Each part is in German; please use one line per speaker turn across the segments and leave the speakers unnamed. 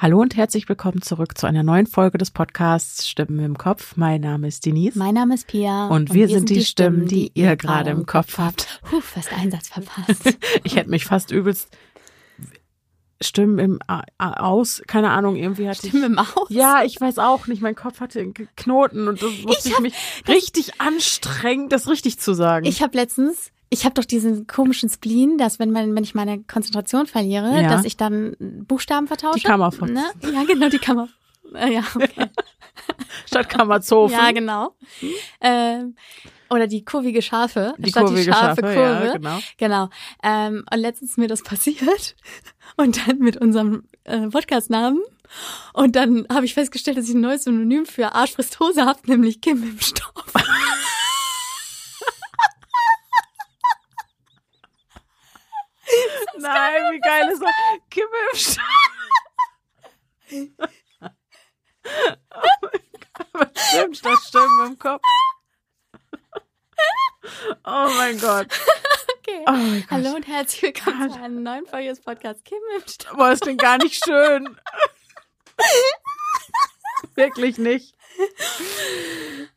Hallo und herzlich willkommen zurück zu einer neuen Folge des Podcasts Stimmen im Kopf. Mein Name ist Denise.
Mein Name ist Pia.
Und, und wir, sind, die Stimmen, die, die ihr gerade im Kopf habt.
Puh, fast Einsatz verpasst.
ich hätte mich fast übelst Stimmen im Aus, keine Ahnung, irgendwie hatte
Stimmen im Aus?
Ja, ich weiß auch nicht, mein Kopf hatte einen Knoten und das musste ich, ich mich richtig anstrengen, das richtig zu sagen.
Ich habe letztens ich habe doch diesen komischen Spleen, dass wenn man, wenn ich meine Konzentration verliere, ja. dass ich dann Buchstaben vertausche.
Die Kammerfox.
Ne? Ja, genau, die Kammer. Äh, ja, okay.
Statt Kammerzofen.
Ja, genau. Ähm, oder die kurvige Schafe.
Die
statt
kurvige
die scharfe
Schafe,
Kurve.
Ja, genau.
Genau. Ähm, und letztens ist mir das passiert. Und dann mit unserem äh, Podcast-Namen. Und dann habe ich festgestellt, dass ich ein neues Synonym für Arschfrisst Hose habe, nämlich Kim im Stoff.
Nein, wie geil ist das? Kimme im Stall. Was stimmt, das stimmt im Kopf. Oh mein Gott.
Okay.
Oh mein Gott.
Hallo und herzlich willkommen zu einem neuen Folge des Podcasts Kim im Stall.
Boah, das klingt gar nicht schön. Wirklich nicht.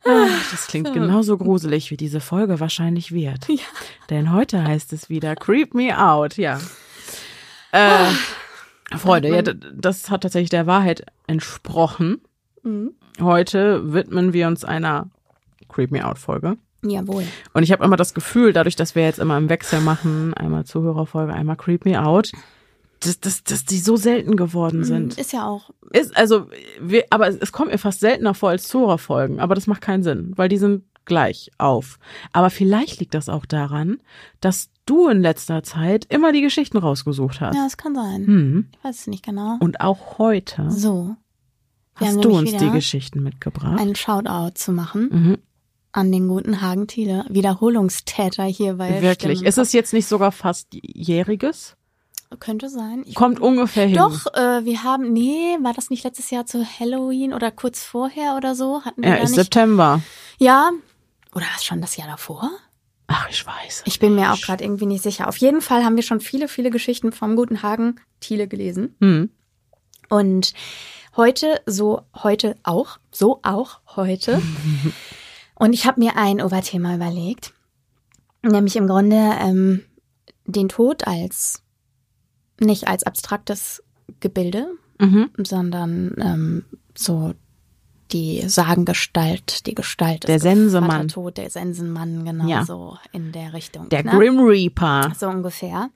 Ach, das klingt genauso gruselig, wie diese Folge wahrscheinlich wird.
Ja.
Denn heute heißt es wieder Creep Me Out, ja. Äh, Freunde, ja, das hat tatsächlich der Wahrheit entsprochen.
Mhm.
Heute widmen wir uns einer Creep Me Out Folge.
Jawohl.
Und ich habe immer das Gefühl, dadurch, dass wir jetzt immer im Wechsel machen, einmal Zuhörerfolge, einmal Creep Me Out, dass, dass, dass die so selten geworden
Mhm,
sind.
Ist ja auch.
Ist, also, wir, aber es, es kommt mir fast seltener vor als Zuhörerfolgen, aber das macht keinen Sinn, weil die sind gleich auf. Aber vielleicht liegt das auch daran, dass du in letzter Zeit immer die Geschichten rausgesucht hast.
Ja, das kann sein.
Hm.
Ich weiß es nicht genau.
Und auch heute
So.
hast du uns die Geschichten mitgebracht.
Einen Shoutout zu machen
Mhm.
an den guten Hagen Thiele. Wiederholungstäter hier bei
Wirklich.
Stimmen.
Ist es jetzt nicht sogar fast jähriges?
Könnte sein. Ich
Kommt ungefähr hin.
Doch, äh, wir haben, nee, war das nicht letztes Jahr zu Halloween oder kurz vorher oder so? Hatten wir
Ja, ist
nicht?
September.
Ja. Oder war es schon das Jahr davor?
Ach, ich weiß.
Ich bin mir auch gerade irgendwie nicht sicher. Auf jeden Fall haben wir schon viele, viele Geschichten vom guten Hagen Thiele gelesen.
Hm.
Und heute, so heute auch, so auch heute. Und ich habe mir ein Oberthema überlegt, nämlich im Grunde ähm, den Tod als nicht als abstraktes Gebilde,
Mhm.
sondern ähm, so die Sagengestalt, die Gestalt
Der
des
Sensemann.
Tod, der Sensenmann, genau
Ja.
so in der Richtung.
Der
ne?
Grim Reaper.
So ungefähr.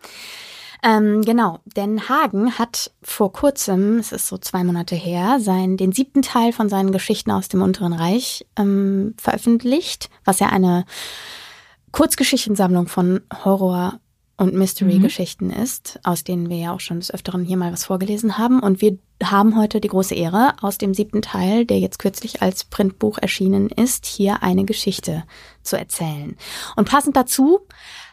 Ähm, genau, denn Hagen hat vor kurzem, es ist so zwei Monate her, sein, den siebten Teil von seinen Geschichten aus dem Unteren Reich ähm, veröffentlicht, was ja eine Kurzgeschichtensammlung von Horror- und Mystery-Geschichten ist, aus denen wir ja auch schon des Öfteren hier mal was vorgelesen haben. Und wir haben heute die große Ehre, aus dem siebten Teil, der jetzt kürzlich als Printbuch erschienen ist, hier eine Geschichte zu erzählen. Und passend dazu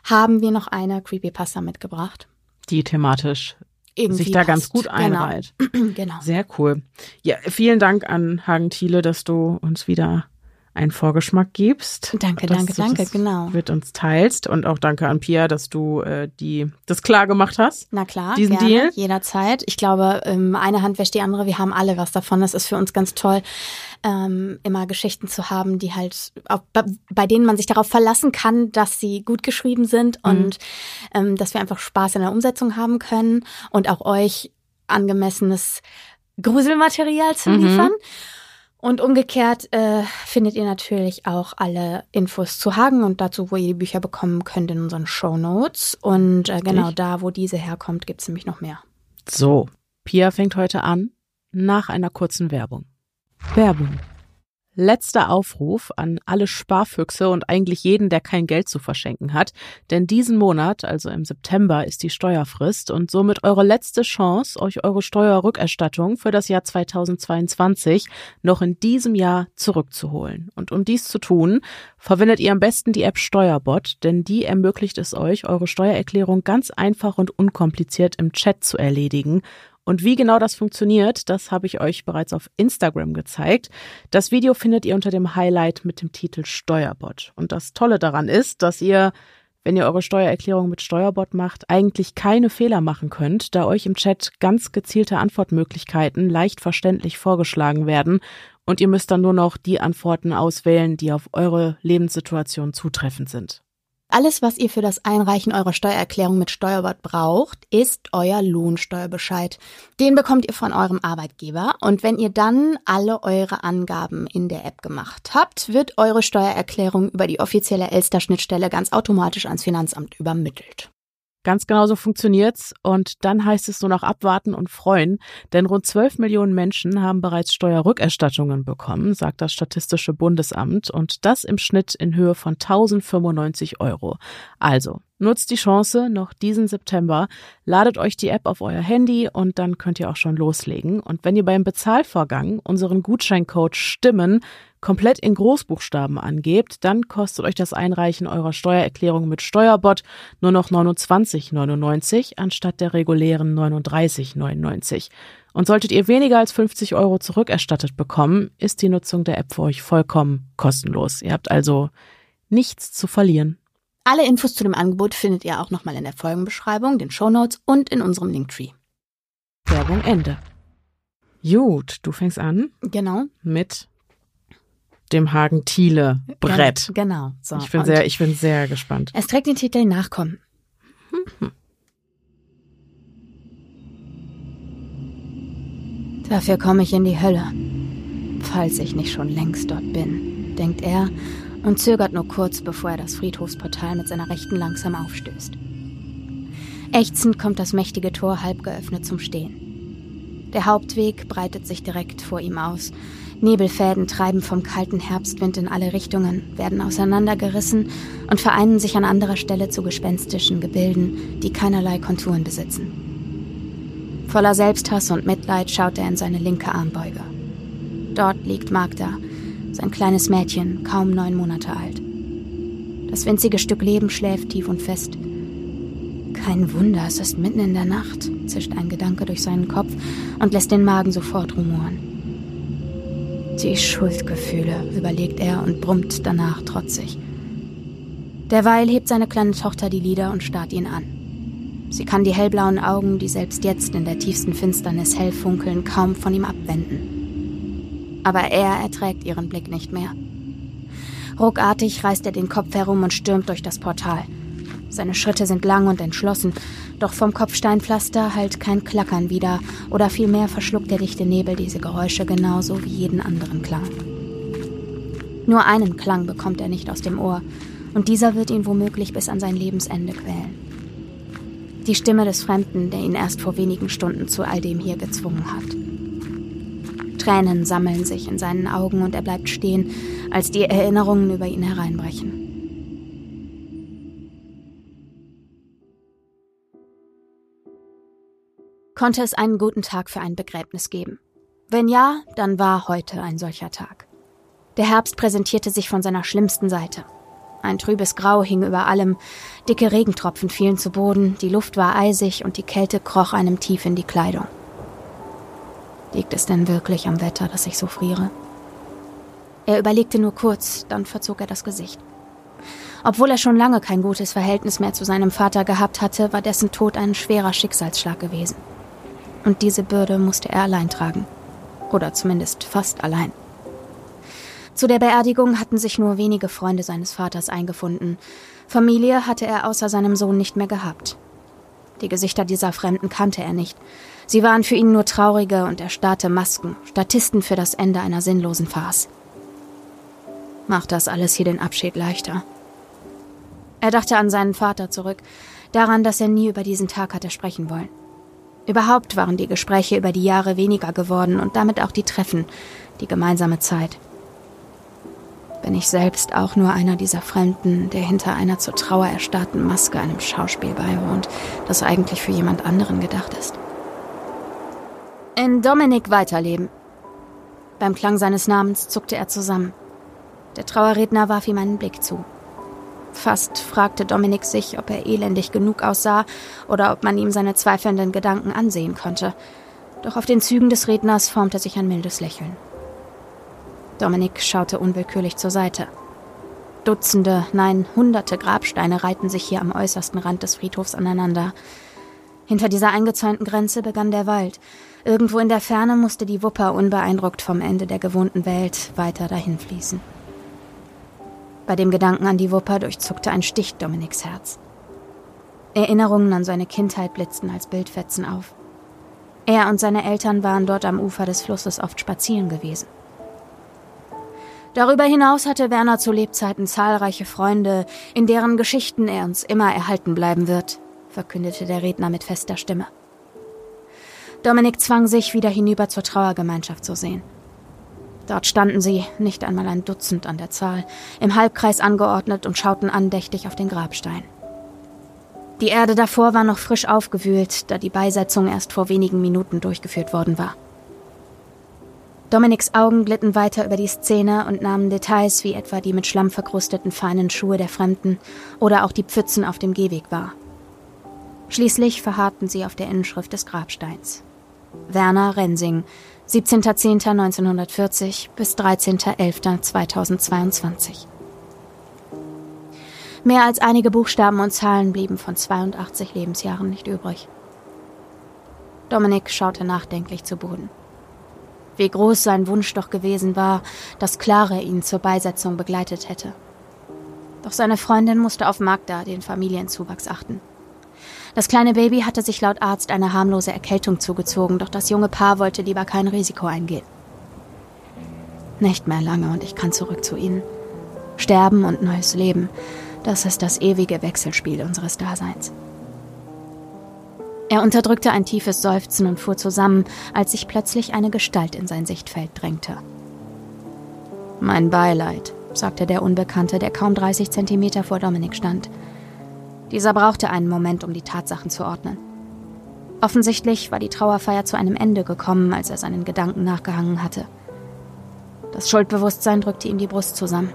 haben wir noch eine Creepypasta mitgebracht.
Die thematisch
Irgendwie
sich da ganz
passt.
gut einreiht.
Genau. genau.
Sehr cool. Ja, vielen Dank an Hagen Thiele, dass du uns wieder einen Vorgeschmack gibst.
Danke, danke, danke, genau.
Mit uns teilst und auch danke an Pia, dass du äh, die das klar gemacht hast.
Na klar,
Diesen
gerne,
Deal?
jederzeit. Ich glaube, ähm, eine Hand wäscht die andere. Wir haben alle was davon. Das ist für uns ganz toll, ähm, immer Geschichten zu haben, die halt, auch, bei, bei denen man sich darauf verlassen kann, dass sie gut geschrieben sind
Mhm.
und ähm, dass wir einfach Spaß in der Umsetzung haben können und auch euch angemessenes Gruselmaterial zu
Mhm.
Und umgekehrt äh, findet ihr natürlich auch alle Infos zu Hagen und dazu, wo ihr die Bücher bekommen könnt, in unseren Show Notes. Und äh, genau da, wo diese herkommt, gibt's nämlich noch mehr.
So, Pia fängt heute an nach einer kurzen Werbung. Werbung. Letzter Aufruf an alle Sparfüchse und eigentlich jeden, der kein Geld zu verschenken hat, denn diesen Monat, also im September, ist die Steuerfrist und somit eure letzte Chance, euch eure Steuerrückerstattung für das Jahr 2022 noch in diesem Jahr zurückzuholen. Und um dies zu tun, verwendet ihr am besten die App Steuerbot, denn die ermöglicht es euch, eure Steuererklärung ganz einfach und unkompliziert im Chat zu erledigen und wie genau das funktioniert, das habe ich euch bereits auf Instagram gezeigt. Das Video findet ihr unter dem Highlight mit dem Titel Steuerbot. Und das Tolle daran ist, dass ihr wenn ihr eure Steuererklärung mit Steuerbot macht, eigentlich keine Fehler machen könnt, da euch im Chat ganz gezielte Antwortmöglichkeiten leicht verständlich vorgeschlagen werden und ihr müsst dann nur noch die Antworten auswählen, die auf eure Lebenssituation zutreffend sind.
Alles, was ihr für das Einreichen eurer Steuererklärung mit Steuerbord braucht, ist euer Lohnsteuerbescheid. Den bekommt ihr von eurem Arbeitgeber und wenn ihr dann alle eure Angaben in der App gemacht habt, wird eure Steuererklärung über die offizielle Elster-Schnittstelle ganz automatisch ans Finanzamt übermittelt.
Ganz genau so funktioniert's. Und dann heißt es nur noch abwarten und freuen, denn rund 12 Millionen Menschen haben bereits Steuerrückerstattungen bekommen, sagt das Statistische Bundesamt, und das im Schnitt in Höhe von 1095 Euro. Also, nutzt die Chance noch diesen September, ladet euch die App auf euer Handy und dann könnt ihr auch schon loslegen. Und wenn ihr beim Bezahlvorgang unseren Gutscheincode Stimmen komplett in Großbuchstaben angebt, dann kostet euch das Einreichen eurer Steuererklärung mit Steuerbot nur noch 29,99 anstatt der regulären 39,99. Und solltet ihr weniger als 50 Euro zurückerstattet bekommen, ist die Nutzung der App für euch vollkommen kostenlos. Ihr habt also nichts zu verlieren.
Alle Infos zu dem Angebot findet ihr auch nochmal in der Folgenbeschreibung, den Shownotes und in unserem Linktree.
Werbung Ende. Gut, du fängst an.
Genau.
Mit dem Hagen-Thiele-Brett.
Genau.
So. Ich, bin sehr, ich bin sehr gespannt.
Es trägt den Titel Nachkommen. Mhm. Dafür komme ich in die Hölle, falls ich nicht schon längst dort bin, denkt er und zögert nur kurz, bevor er das Friedhofsportal mit seiner Rechten langsam aufstößt. Ächzend kommt das mächtige Tor halb geöffnet zum Stehen. Der Hauptweg breitet sich direkt vor ihm aus Nebelfäden treiben vom kalten Herbstwind in alle Richtungen, werden auseinandergerissen und vereinen sich an anderer Stelle zu gespenstischen Gebilden, die keinerlei Konturen besitzen. Voller Selbsthass und Mitleid schaut er in seine linke Armbeuge. Dort liegt Magda, sein kleines Mädchen, kaum neun Monate alt. Das winzige Stück Leben schläft tief und fest. Kein Wunder, es ist mitten in der Nacht, zischt ein Gedanke durch seinen Kopf und lässt den Magen sofort rumoren. Die Schuldgefühle, überlegt er und brummt danach trotzig. Derweil hebt seine kleine Tochter die Lider und starrt ihn an. Sie kann die hellblauen Augen, die selbst jetzt in der tiefsten Finsternis hell funkeln, kaum von ihm abwenden. Aber er erträgt ihren Blick nicht mehr. Ruckartig reißt er den Kopf herum und stürmt durch das Portal. Seine Schritte sind lang und entschlossen, doch vom Kopfsteinpflaster halt kein Klackern wieder, oder vielmehr verschluckt der dichte Nebel diese Geräusche genauso wie jeden anderen Klang. Nur einen Klang bekommt er nicht aus dem Ohr, und dieser wird ihn womöglich bis an sein Lebensende quälen. Die Stimme des Fremden, der ihn erst vor wenigen Stunden zu all dem hier gezwungen hat. Tränen sammeln sich in seinen Augen und er bleibt stehen, als die Erinnerungen über ihn hereinbrechen. Konnte es einen guten Tag für ein Begräbnis geben? Wenn ja, dann war heute ein solcher Tag. Der Herbst präsentierte sich von seiner schlimmsten Seite. Ein trübes Grau hing über allem, dicke Regentropfen fielen zu Boden, die Luft war eisig und die Kälte kroch einem tief in die Kleidung. Liegt es denn wirklich am Wetter, dass ich so friere? Er überlegte nur kurz, dann verzog er das Gesicht. Obwohl er schon lange kein gutes Verhältnis mehr zu seinem Vater gehabt hatte, war dessen Tod ein schwerer Schicksalsschlag gewesen. Und diese Bürde musste er allein tragen. Oder zumindest fast allein. Zu der Beerdigung hatten sich nur wenige Freunde seines Vaters eingefunden. Familie hatte er außer seinem Sohn nicht mehr gehabt. Die Gesichter dieser Fremden kannte er nicht. Sie waren für ihn nur traurige und erstarrte Masken, Statisten für das Ende einer sinnlosen Farce. Macht das alles hier den Abschied leichter? Er dachte an seinen Vater zurück, daran, dass er nie über diesen Tag hatte sprechen wollen. Überhaupt waren die Gespräche über die Jahre weniger geworden und damit auch die Treffen, die gemeinsame Zeit. Bin ich selbst auch nur einer dieser Fremden, der hinter einer zur Trauer erstarrten Maske einem Schauspiel beiwohnt, das eigentlich für jemand anderen gedacht ist? In Dominik weiterleben. Beim Klang seines Namens zuckte er zusammen. Der Trauerredner warf ihm einen Blick zu. Fast fragte Dominik sich, ob er elendig genug aussah oder ob man ihm seine zweifelnden Gedanken ansehen konnte. Doch auf den Zügen des Redners formte sich ein mildes Lächeln. Dominik schaute unwillkürlich zur Seite. Dutzende, nein, hunderte Grabsteine reihten sich hier am äußersten Rand des Friedhofs aneinander. Hinter dieser eingezäunten Grenze begann der Wald. Irgendwo in der Ferne musste die Wupper unbeeindruckt vom Ende der gewohnten Welt weiter dahin fließen. Bei dem Gedanken an die Wupper durchzuckte ein Stich Dominiks Herz. Erinnerungen an seine Kindheit blitzten als Bildfetzen auf. Er und seine Eltern waren dort am Ufer des Flusses oft spazieren gewesen. Darüber hinaus hatte Werner zu Lebzeiten zahlreiche Freunde, in deren Geschichten er uns immer erhalten bleiben wird, verkündete der Redner mit fester Stimme. Dominik zwang sich, wieder hinüber zur Trauergemeinschaft zu sehen. Dort standen sie, nicht einmal ein Dutzend an der Zahl, im Halbkreis angeordnet und schauten andächtig auf den Grabstein. Die Erde davor war noch frisch aufgewühlt, da die Beisetzung erst vor wenigen Minuten durchgeführt worden war. Dominiks Augen glitten weiter über die Szene und nahmen Details wie etwa die mit Schlamm verkrusteten feinen Schuhe der Fremden oder auch die Pfützen auf dem Gehweg wahr. Schließlich verharrten sie auf der Inschrift des Grabsteins. Werner Rensing, 17.10.1940 bis 13.11.2022. Mehr als einige Buchstaben und Zahlen blieben von 82 Lebensjahren nicht übrig. Dominik schaute nachdenklich zu Boden. Wie groß sein Wunsch doch gewesen war, dass Clara ihn zur Beisetzung begleitet hätte. Doch seine Freundin musste auf Magda, den Familienzuwachs, achten. Das kleine Baby hatte sich laut Arzt eine harmlose Erkältung zugezogen, doch das junge Paar wollte lieber kein Risiko eingehen. Nicht mehr lange und ich kann zurück zu ihnen. Sterben und neues Leben, das ist das ewige Wechselspiel unseres Daseins. Er unterdrückte ein tiefes Seufzen und fuhr zusammen, als sich plötzlich eine Gestalt in sein Sichtfeld drängte. Mein Beileid, sagte der Unbekannte, der kaum 30 Zentimeter vor Dominik stand. Dieser brauchte einen Moment, um die Tatsachen zu ordnen. Offensichtlich war die Trauerfeier zu einem Ende gekommen, als er seinen Gedanken nachgehangen hatte. Das Schuldbewusstsein drückte ihm die Brust zusammen.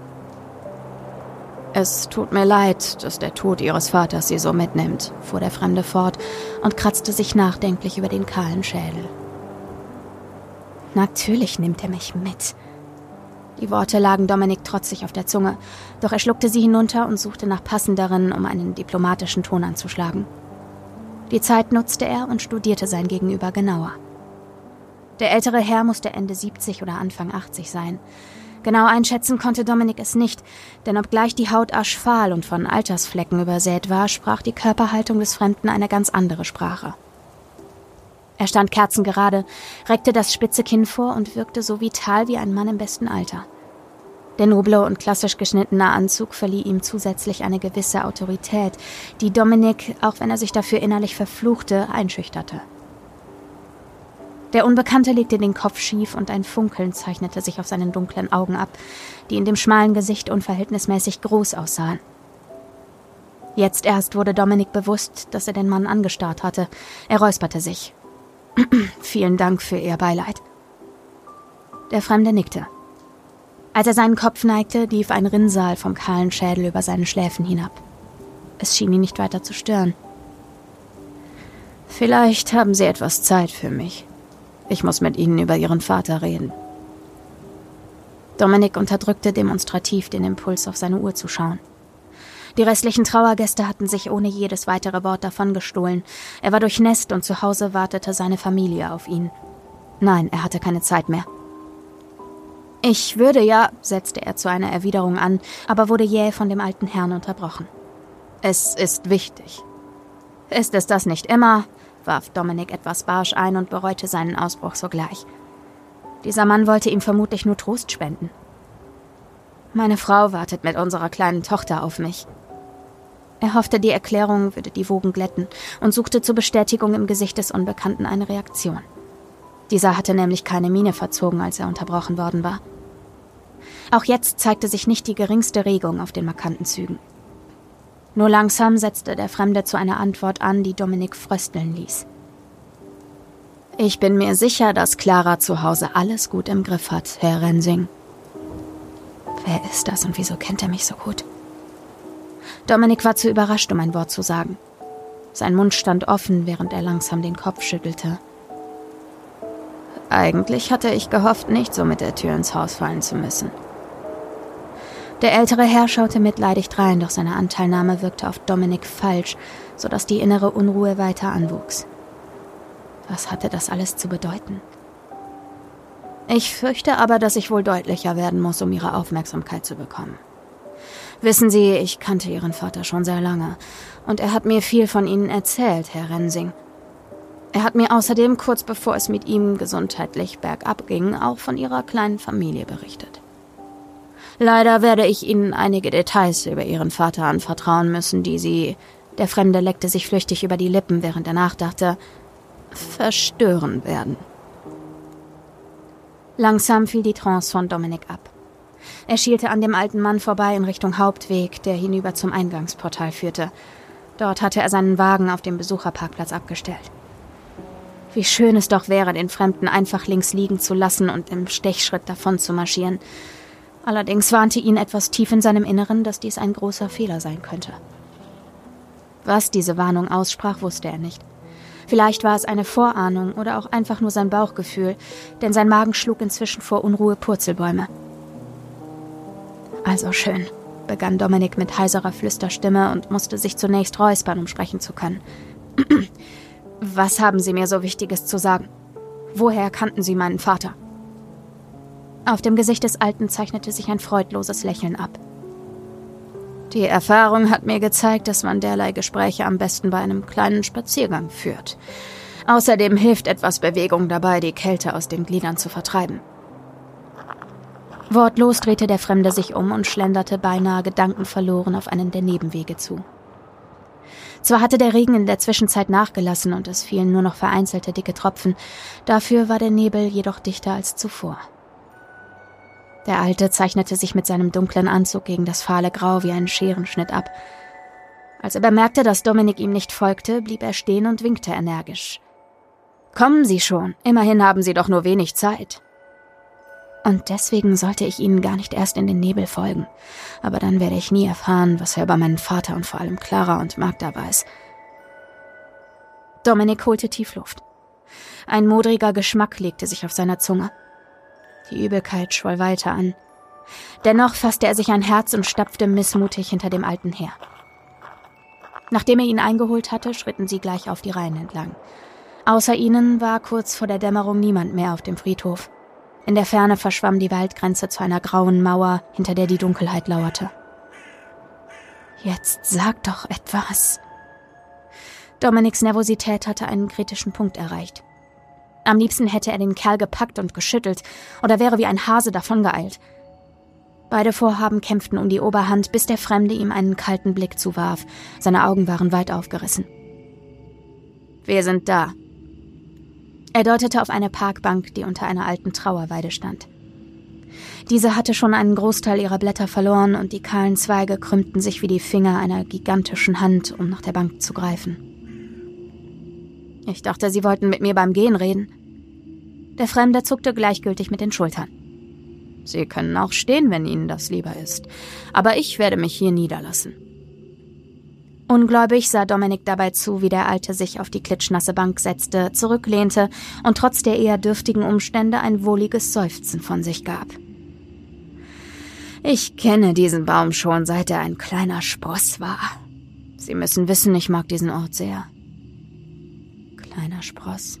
Es tut mir leid, dass der Tod Ihres Vaters Sie so mitnimmt, fuhr der Fremde fort und kratzte sich nachdenklich über den kahlen Schädel. Natürlich nimmt er mich mit. Die Worte lagen Dominik trotzig auf der Zunge, doch er schluckte sie hinunter und suchte nach passenderen, um einen diplomatischen Ton anzuschlagen. Die Zeit nutzte er und studierte sein Gegenüber genauer. Der ältere Herr musste Ende 70 oder Anfang 80 sein. Genau einschätzen konnte Dominik es nicht, denn obgleich die Haut aschfahl und von Altersflecken übersät war, sprach die Körperhaltung des Fremden eine ganz andere Sprache. Er stand kerzengerade, reckte das spitze Kinn vor und wirkte so vital wie ein Mann im besten Alter. Der noble und klassisch geschnittene Anzug verlieh ihm zusätzlich eine gewisse Autorität, die Dominik, auch wenn er sich dafür innerlich verfluchte, einschüchterte. Der Unbekannte legte den Kopf schief und ein Funkeln zeichnete sich auf seinen dunklen Augen ab, die in dem schmalen Gesicht unverhältnismäßig groß aussahen. Jetzt erst wurde Dominik bewusst, dass er den Mann angestarrt hatte. Er räusperte sich. Vielen Dank für Ihr Beileid. Der Fremde nickte. Als er seinen Kopf neigte, lief ein Rinnsal vom kahlen Schädel über seine Schläfen hinab. Es schien ihn nicht weiter zu stören. Vielleicht haben Sie etwas Zeit für mich, ich muss mit Ihnen über Ihren Vater reden. Dominik unterdrückte demonstrativ den Impuls, auf seine Uhr zu schauen. Die restlichen Trauergäste hatten sich ohne jedes weitere Wort davongestohlen. Er war durchnässt und zu Hause wartete seine Familie auf ihn. Nein, er hatte keine Zeit mehr. Ich würde ja, setzte er zu einer Erwiderung an, aber wurde jäh von dem alten Herrn unterbrochen. Es ist wichtig. Ist es das nicht immer? warf Dominik etwas barsch ein und bereute seinen Ausbruch sogleich. Dieser Mann wollte ihm vermutlich nur Trost spenden. Meine Frau wartet mit unserer kleinen Tochter auf mich. Er hoffte, die Erklärung würde die Wogen glätten und suchte zur Bestätigung im Gesicht des Unbekannten eine Reaktion. Dieser hatte nämlich keine Miene verzogen, als er unterbrochen worden war. Auch jetzt zeigte sich nicht die geringste Regung auf den markanten Zügen. Nur langsam setzte der Fremde zu einer Antwort an, die Dominik frösteln ließ. Ich bin mir sicher, dass Clara zu Hause alles gut im Griff hat, Herr Rensing. Wer ist das und wieso kennt er mich so gut? Dominik war zu überrascht, um ein Wort zu sagen. Sein Mund stand offen, während er langsam den Kopf schüttelte. Eigentlich hatte ich gehofft, nicht so mit der Tür ins Haus fallen zu müssen. Der ältere Herr schaute mitleidig drein, doch seine Anteilnahme wirkte auf Dominik falsch, sodass die innere Unruhe weiter anwuchs. Was hatte das alles zu bedeuten? Ich fürchte aber, dass ich wohl deutlicher werden muss, um ihre Aufmerksamkeit zu bekommen. Wissen Sie, ich kannte Ihren Vater schon sehr lange, und er hat mir viel von Ihnen erzählt, Herr Rensing. Er hat mir außerdem kurz bevor es mit ihm gesundheitlich bergab ging, auch von Ihrer kleinen Familie berichtet. Leider werde ich Ihnen einige Details über Ihren Vater anvertrauen müssen, die Sie, der Fremde leckte sich flüchtig über die Lippen, während er nachdachte, verstören werden. Langsam fiel die Trance von Dominik ab. Er schielte an dem alten Mann vorbei in Richtung Hauptweg, der hinüber zum Eingangsportal führte. Dort hatte er seinen Wagen auf dem Besucherparkplatz abgestellt. Wie schön es doch wäre, den Fremden einfach links liegen zu lassen und im Stechschritt davon zu marschieren. Allerdings warnte ihn etwas tief in seinem Inneren, dass dies ein großer Fehler sein könnte. Was diese Warnung aussprach, wusste er nicht. Vielleicht war es eine Vorahnung oder auch einfach nur sein Bauchgefühl, denn sein Magen schlug inzwischen vor Unruhe Purzelbäume. Also schön, begann Dominik mit heiserer Flüsterstimme und musste sich zunächst räuspern, um sprechen zu können. Was haben Sie mir so Wichtiges zu sagen? Woher kannten Sie meinen Vater? Auf dem Gesicht des Alten zeichnete sich ein freudloses Lächeln ab. Die Erfahrung hat mir gezeigt, dass man derlei Gespräche am besten bei einem kleinen Spaziergang führt. Außerdem hilft etwas Bewegung dabei, die Kälte aus den Gliedern zu vertreiben. Wortlos drehte der Fremde sich um und schlenderte beinahe gedankenverloren auf einen der Nebenwege zu. Zwar hatte der Regen in der Zwischenzeit nachgelassen und es fielen nur noch vereinzelte dicke Tropfen, dafür war der Nebel jedoch dichter als zuvor. Der Alte zeichnete sich mit seinem dunklen Anzug gegen das fahle Grau wie einen Scherenschnitt ab. Als er bemerkte, dass Dominik ihm nicht folgte, blieb er stehen und winkte energisch. Kommen Sie schon, immerhin haben Sie doch nur wenig Zeit. Und deswegen sollte ich Ihnen gar nicht erst in den Nebel folgen. Aber dann werde ich nie erfahren, was er über meinen Vater und vor allem Clara und Magda weiß. Dominik holte Tiefluft. Ein modriger Geschmack legte sich auf seiner Zunge. Die Übelkeit schwoll weiter an. Dennoch fasste er sich ein Herz und stapfte missmutig hinter dem Alten her. Nachdem er ihn eingeholt hatte, schritten sie gleich auf die Reihen entlang. Außer ihnen war kurz vor der Dämmerung niemand mehr auf dem Friedhof. In der Ferne verschwamm die Waldgrenze zu einer grauen Mauer, hinter der die Dunkelheit lauerte. Jetzt sag doch etwas. Dominiks Nervosität hatte einen kritischen Punkt erreicht. Am liebsten hätte er den Kerl gepackt und geschüttelt oder wäre wie ein Hase davongeeilt. Beide Vorhaben kämpften um die Oberhand, bis der Fremde ihm einen kalten Blick zuwarf. Seine Augen waren weit aufgerissen. Wir sind da. Er deutete auf eine Parkbank, die unter einer alten Trauerweide stand. Diese hatte schon einen Großteil ihrer Blätter verloren und die kahlen Zweige krümmten sich wie die Finger einer gigantischen Hand, um nach der Bank zu greifen. Ich dachte, Sie wollten mit mir beim Gehen reden. Der Fremde zuckte gleichgültig mit den Schultern. Sie können auch stehen, wenn Ihnen das lieber ist. Aber ich werde mich hier niederlassen. Ungläubig sah Dominik dabei zu, wie der Alte sich auf die klitschnasse Bank setzte, zurücklehnte und trotz der eher dürftigen Umstände ein wohliges Seufzen von sich gab. Ich kenne diesen Baum schon, seit er ein kleiner Spross war. Sie müssen wissen, ich mag diesen Ort sehr kleiner Spross.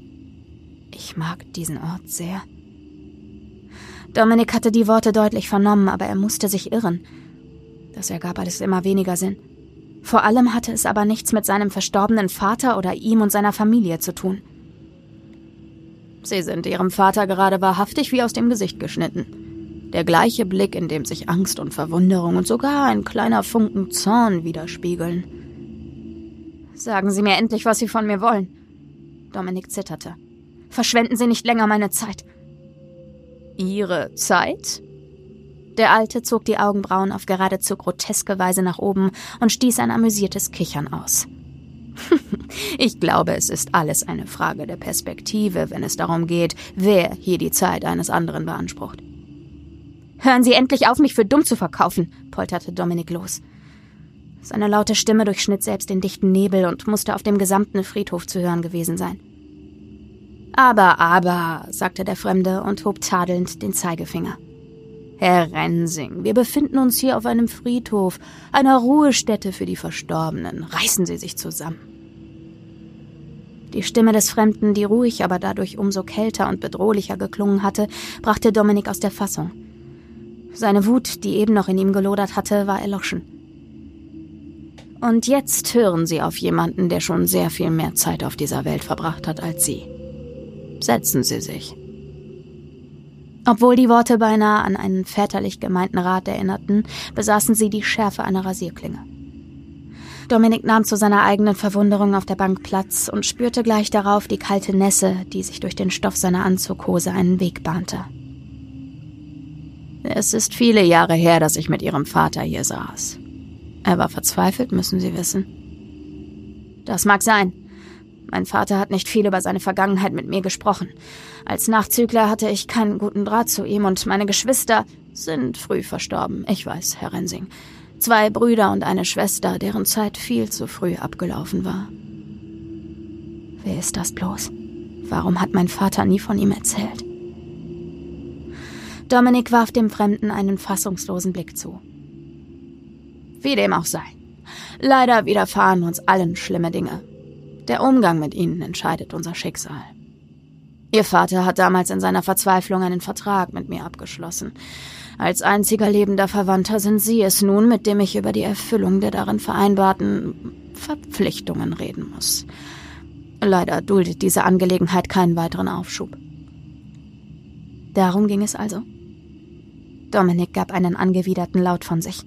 Ich mag diesen Ort sehr. Dominik hatte die Worte deutlich vernommen, aber er musste sich irren. Das ergab alles immer weniger Sinn. Vor allem hatte es aber nichts mit seinem verstorbenen Vater oder ihm und seiner Familie zu tun. Sie sind Ihrem Vater gerade wahrhaftig wie aus dem Gesicht geschnitten. Der gleiche Blick, in dem sich Angst und Verwunderung und sogar ein kleiner Funken Zorn widerspiegeln. Sagen Sie mir endlich, was Sie von mir wollen. Dominik zitterte. Verschwenden Sie nicht länger meine Zeit. Ihre Zeit? Der Alte zog die Augenbrauen auf geradezu groteske Weise nach oben und stieß ein amüsiertes Kichern aus. ich glaube, es ist alles eine Frage der Perspektive, wenn es darum geht, wer hier die Zeit eines anderen beansprucht. Hören Sie endlich auf, mich für dumm zu verkaufen, polterte Dominik los. Seine laute Stimme durchschnitt selbst den dichten Nebel und musste auf dem gesamten Friedhof zu hören gewesen sein. Aber, aber, sagte der Fremde und hob tadelnd den Zeigefinger. Herr Rensing, wir befinden uns hier auf einem Friedhof, einer Ruhestätte für die Verstorbenen. Reißen Sie sich zusammen. Die Stimme des Fremden, die ruhig, aber dadurch umso kälter und bedrohlicher geklungen hatte, brachte Dominik aus der Fassung. Seine Wut, die eben noch in ihm gelodert hatte, war erloschen. Und jetzt hören Sie auf jemanden, der schon sehr viel mehr Zeit auf dieser Welt verbracht hat als Sie. Setzen Sie sich. Obwohl die Worte beinahe an einen väterlich gemeinten Rat erinnerten, besaßen sie die Schärfe einer Rasierklinge. Dominik nahm zu seiner eigenen Verwunderung auf der Bank Platz und spürte gleich darauf die kalte Nässe, die sich durch den Stoff seiner Anzughose einen Weg bahnte. Es ist viele Jahre her, dass ich mit ihrem Vater hier saß. Er war verzweifelt, müssen Sie wissen. Das mag sein. Mein Vater hat nicht viel über seine Vergangenheit mit mir gesprochen. Als Nachzügler hatte ich keinen guten Draht zu ihm und meine Geschwister sind früh verstorben. Ich weiß, Herr Rensing. Zwei Brüder und eine Schwester, deren Zeit viel zu früh abgelaufen war. Wer ist das bloß? Warum hat mein Vater nie von ihm erzählt? Dominik warf dem Fremden einen fassungslosen Blick zu. Wie dem auch sei. Leider widerfahren uns allen schlimme Dinge. Der Umgang mit ihnen entscheidet unser Schicksal. Ihr Vater hat damals in seiner Verzweiflung einen Vertrag mit mir abgeschlossen. Als einziger lebender Verwandter sind Sie es nun, mit dem ich über die Erfüllung der darin vereinbarten Verpflichtungen reden muss. Leider duldet diese Angelegenheit keinen weiteren Aufschub. Darum ging es also. Dominik gab einen angewiderten Laut von sich.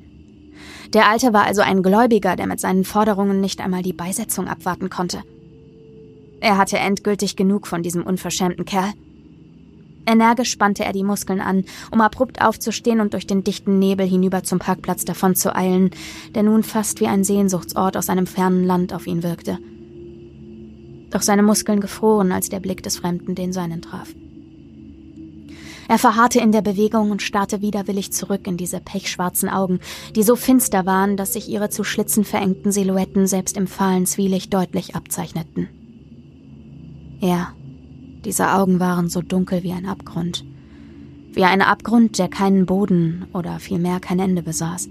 Der Alte war also ein Gläubiger, der mit seinen Forderungen nicht einmal die Beisetzung abwarten konnte. Er hatte endgültig genug von diesem unverschämten Kerl. Energisch spannte er die Muskeln an, um abrupt aufzustehen und durch den dichten Nebel hinüber zum Parkplatz davon zu eilen, der nun fast wie ein Sehnsuchtsort aus einem fernen Land auf ihn wirkte. Doch seine Muskeln gefroren, als der Blick des Fremden den seinen traf. Er verharrte in der Bewegung und starrte widerwillig zurück in diese pechschwarzen Augen, die so finster waren, dass sich ihre zu Schlitzen verengten Silhouetten selbst im fahlen Zwielicht deutlich abzeichneten. Ja, diese Augen waren so dunkel wie ein Abgrund. Wie ein Abgrund, der keinen Boden oder vielmehr kein Ende besaß.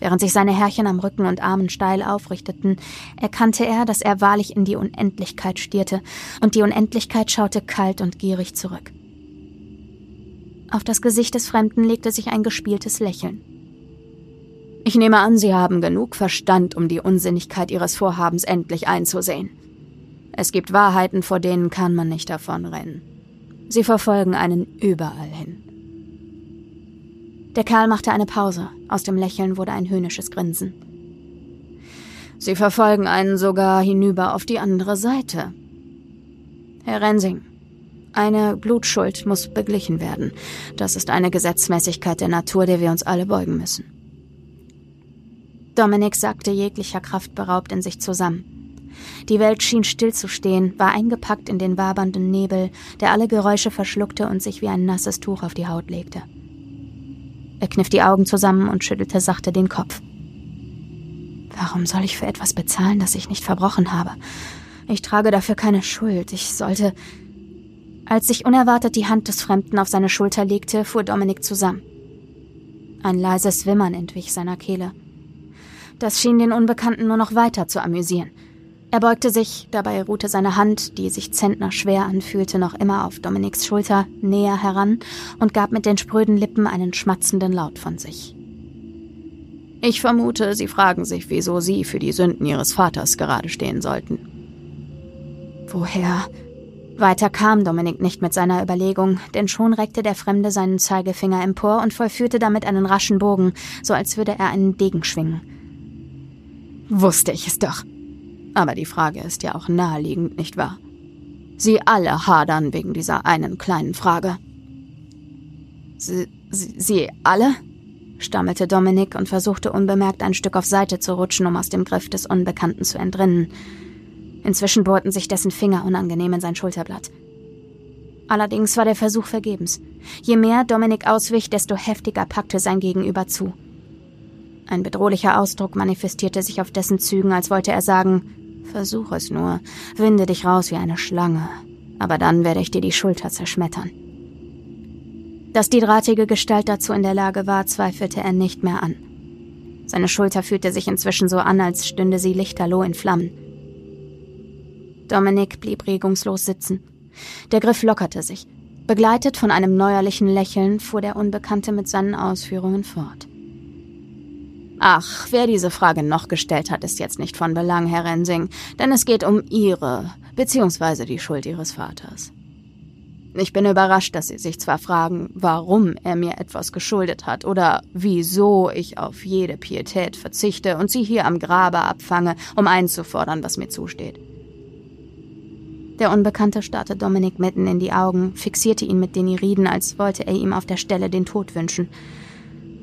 Während sich seine Härchen am Rücken und Armen steil aufrichteten, erkannte er, dass er wahrlich in die Unendlichkeit stierte, und die Unendlichkeit schaute kalt und gierig zurück. Auf das Gesicht des Fremden legte sich ein gespieltes Lächeln. Ich nehme an, Sie haben genug Verstand, um die Unsinnigkeit Ihres Vorhabens endlich einzusehen. Es gibt Wahrheiten, vor denen kann man nicht davonrennen. Sie verfolgen einen überall hin. Der Kerl machte eine Pause. Aus dem Lächeln wurde ein höhnisches Grinsen. Sie verfolgen einen sogar hinüber auf die andere Seite. Herr Rensing, eine Blutschuld muss beglichen werden. Das ist eine Gesetzmäßigkeit der Natur, der wir uns alle beugen müssen. Dominik sackte jeglicher Kraft beraubt in sich zusammen. Die Welt schien stillzustehen, war eingepackt in den wabernden Nebel, der alle Geräusche verschluckte und sich wie ein nasses Tuch auf die Haut legte. Er kniff die Augen zusammen und schüttelte sachte den Kopf. Warum soll ich für etwas bezahlen, das ich nicht verbrochen habe? Ich trage dafür keine Schuld. Ich sollte. Als sich unerwartet die Hand des Fremden auf seine Schulter legte, fuhr Dominik zusammen. Ein leises Wimmern entwich seiner Kehle. Das schien den Unbekannten nur noch weiter zu amüsieren. Er beugte sich, dabei ruhte seine Hand, die sich zentnerschwer anfühlte, noch immer auf Dominiks Schulter, näher heran und gab mit den spröden Lippen einen schmatzenden Laut von sich. Ich vermute, Sie fragen sich, wieso Sie für die Sünden Ihres Vaters gerade stehen sollten. Woher? Weiter kam Dominik nicht mit seiner Überlegung, denn schon reckte der Fremde seinen Zeigefinger empor und vollführte damit einen raschen Bogen, so als würde er einen Degen schwingen. Wusste ich es doch. Aber die Frage ist ja auch naheliegend, nicht wahr? Sie alle hadern wegen dieser einen kleinen Frage. Sie, Sie, Sie alle? stammelte Dominik und versuchte unbemerkt ein Stück auf Seite zu rutschen, um aus dem Griff des Unbekannten zu entrinnen. Inzwischen bohrten sich dessen Finger unangenehm in sein Schulterblatt. Allerdings war der Versuch vergebens. Je mehr Dominik auswich, desto heftiger packte sein Gegenüber zu. Ein bedrohlicher Ausdruck manifestierte sich auf dessen Zügen, als wollte er sagen, Versuch es nur. Winde dich raus wie eine Schlange. Aber dann werde ich dir die Schulter zerschmettern. Dass die drahtige Gestalt dazu in der Lage war, zweifelte er nicht mehr an. Seine Schulter fühlte sich inzwischen so an, als stünde sie lichterloh in Flammen. Dominik blieb regungslos sitzen. Der Griff lockerte sich. Begleitet von einem neuerlichen Lächeln fuhr der Unbekannte mit seinen Ausführungen fort. Ach, wer diese Frage noch gestellt hat, ist jetzt nicht von Belang, Herr Rensing, denn es geht um Ihre, beziehungsweise die Schuld Ihres Vaters. Ich bin überrascht, dass Sie sich zwar fragen, warum er mir etwas geschuldet hat oder wieso ich auf jede Pietät verzichte und Sie hier am Grabe abfange, um einzufordern, was mir zusteht. Der Unbekannte starrte Dominik mitten in die Augen, fixierte ihn mit den Iriden, als wollte er ihm auf der Stelle den Tod wünschen.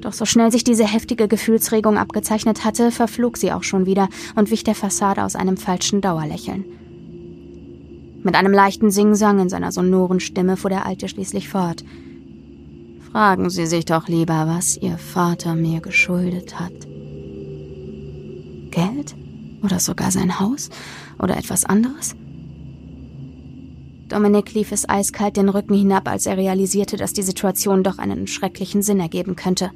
Doch so schnell sich diese heftige Gefühlsregung abgezeichnet hatte, verflog sie auch schon wieder und wich der Fassade aus einem falschen Dauerlächeln. Mit einem leichten Singsang in seiner sonoren Stimme fuhr der Alte schließlich fort. Fragen Sie sich doch lieber, was Ihr Vater mir geschuldet hat. Geld? Oder sogar sein Haus? Oder etwas anderes? Dominik lief es eiskalt den Rücken hinab, als er realisierte, dass die Situation doch einen schrecklichen Sinn ergeben könnte.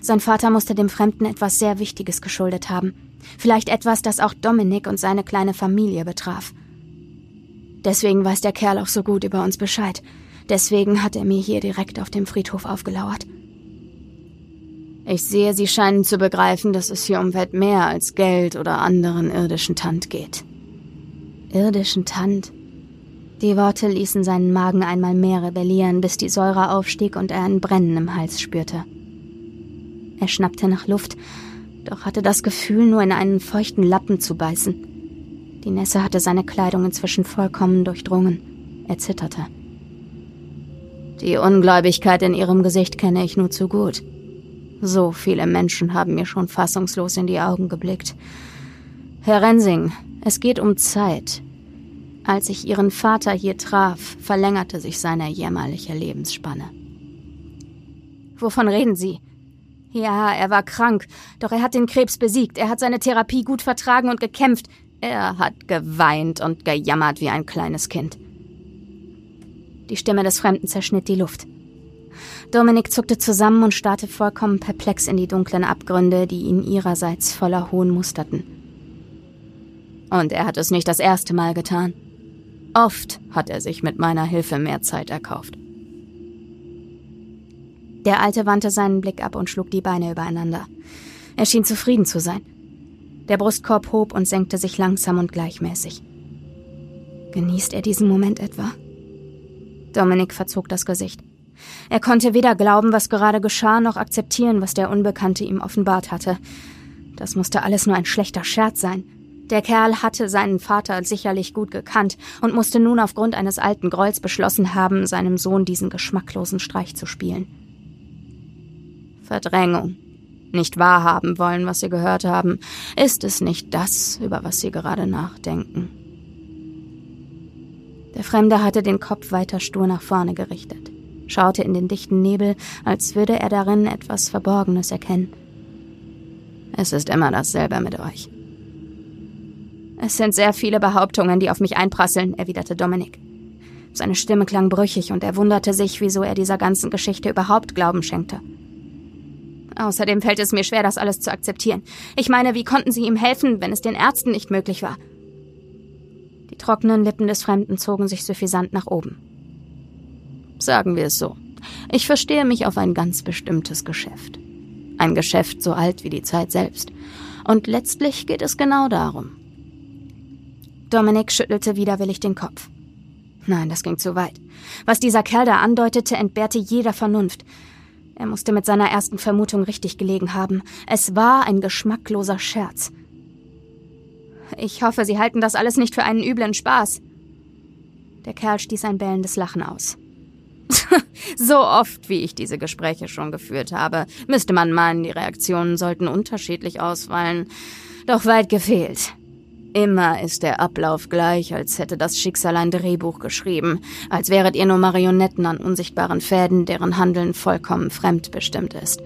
Sein Vater musste dem Fremden etwas sehr Wichtiges geschuldet haben. Vielleicht etwas, das auch Dominik und seine kleine Familie betraf. Deswegen weiß der Kerl auch so gut über uns Bescheid. Deswegen hat er mir hier direkt auf dem Friedhof aufgelauert. Ich sehe, Sie scheinen zu begreifen, dass es hier um weit mehr als Geld oder anderen irdischen Tand geht. Irdischen Tand? Die Worte ließen seinen Magen einmal mehr rebellieren, bis die Säure aufstieg und er ein Brennen im Hals spürte. Er schnappte nach Luft, doch hatte das Gefühl, nur in einen feuchten Lappen zu beißen. Die Nässe hatte seine Kleidung inzwischen vollkommen durchdrungen. Er zitterte. Die Ungläubigkeit in ihrem Gesicht kenne ich nur zu gut. So viele Menschen haben mir schon fassungslos in die Augen geblickt. Herr Rensing, es geht um Zeit, als ich ihren Vater hier traf, verlängerte sich seine jämmerliche Lebensspanne. Wovon reden Sie? Ja, er war krank, doch er hat den Krebs besiegt. Er hat seine Therapie gut vertragen und gekämpft. Er hat geweint und gejammert wie ein kleines Kind. Die Stimme des Fremden zerschnitt die Luft. Dominik zuckte zusammen und starrte vollkommen perplex in die dunklen Abgründe, die ihn ihrerseits voller Hohn musterten. Und er hat es nicht das erste Mal getan. Oft hat er sich mit meiner Hilfe mehr Zeit erkauft. Der Alte wandte seinen Blick ab und schlug die Beine übereinander. Er schien zufrieden zu sein. Der Brustkorb hob und senkte sich langsam und gleichmäßig. Genießt er diesen Moment etwa? Dominik verzog das Gesicht. Er konnte weder glauben, was gerade geschah, noch akzeptieren, was der Unbekannte ihm offenbart hatte. Das musste alles nur ein schlechter Scherz sein. Der Kerl hatte seinen Vater sicherlich gut gekannt und musste nun aufgrund eines alten Grolls beschlossen haben, seinem Sohn diesen geschmacklosen Streich zu spielen. Verdrängung. Nicht wahrhaben wollen, was sie gehört haben. Ist es nicht das, über was sie gerade nachdenken? Der Fremde hatte den Kopf weiter stur nach vorne gerichtet, schaute in den dichten Nebel, als würde er darin etwas Verborgenes erkennen. Es ist immer dasselbe mit euch. Es sind sehr viele Behauptungen, die auf mich einprasseln, erwiderte Dominik. Seine Stimme klang brüchig und er wunderte sich, wieso er dieser ganzen Geschichte überhaupt Glauben schenkte. Außerdem fällt es mir schwer, das alles zu akzeptieren. Ich meine, wie konnten Sie ihm helfen, wenn es den Ärzten nicht möglich war? Die trockenen Lippen des Fremden zogen sich suffisant nach oben. Sagen wir es so. Ich verstehe mich auf ein ganz bestimmtes Geschäft. Ein Geschäft so alt wie die Zeit selbst. Und letztlich geht es genau darum. Dominik schüttelte widerwillig den Kopf. Nein, das ging zu weit. Was dieser Kerl da andeutete, entbehrte jeder Vernunft. Er musste mit seiner ersten Vermutung richtig gelegen haben. Es war ein geschmackloser Scherz. Ich hoffe, Sie halten das alles nicht für einen üblen Spaß. Der Kerl stieß ein bellendes Lachen aus. so oft, wie ich diese Gespräche schon geführt habe, müsste man meinen, die Reaktionen sollten unterschiedlich ausfallen. Doch weit gefehlt. Immer ist der Ablauf gleich, als hätte das Schicksal ein Drehbuch geschrieben, als wäret ihr nur Marionetten an unsichtbaren Fäden, deren Handeln vollkommen fremdbestimmt ist.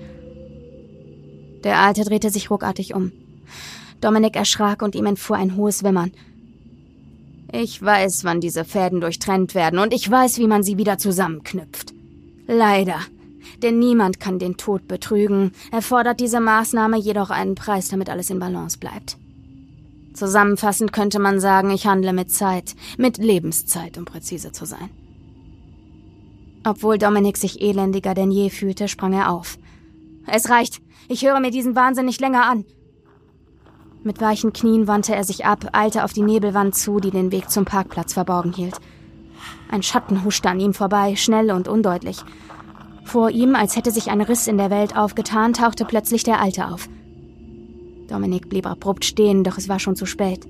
Der Alte drehte sich ruckartig um. Dominik erschrak und ihm entfuhr ein hohes Wimmern. Ich weiß, wann diese Fäden durchtrennt werden, und ich weiß, wie man sie wieder zusammenknüpft. Leider Denn niemand kann den Tod betrügen, erfordert diese Maßnahme jedoch einen Preis, damit alles in Balance bleibt. Zusammenfassend könnte man sagen, ich handle mit Zeit, mit Lebenszeit, um präzise zu sein. Obwohl Dominik sich elendiger denn je fühlte, sprang er auf. Es reicht. Ich höre mir diesen Wahnsinn nicht länger an. Mit weichen Knien wandte er sich ab, eilte auf die Nebelwand zu, die den Weg zum Parkplatz verborgen hielt. Ein Schatten huschte an ihm vorbei, schnell und undeutlich. Vor ihm, als hätte sich ein Riss in der Welt aufgetan, tauchte plötzlich der Alte auf. Dominik blieb abrupt stehen, doch es war schon zu spät.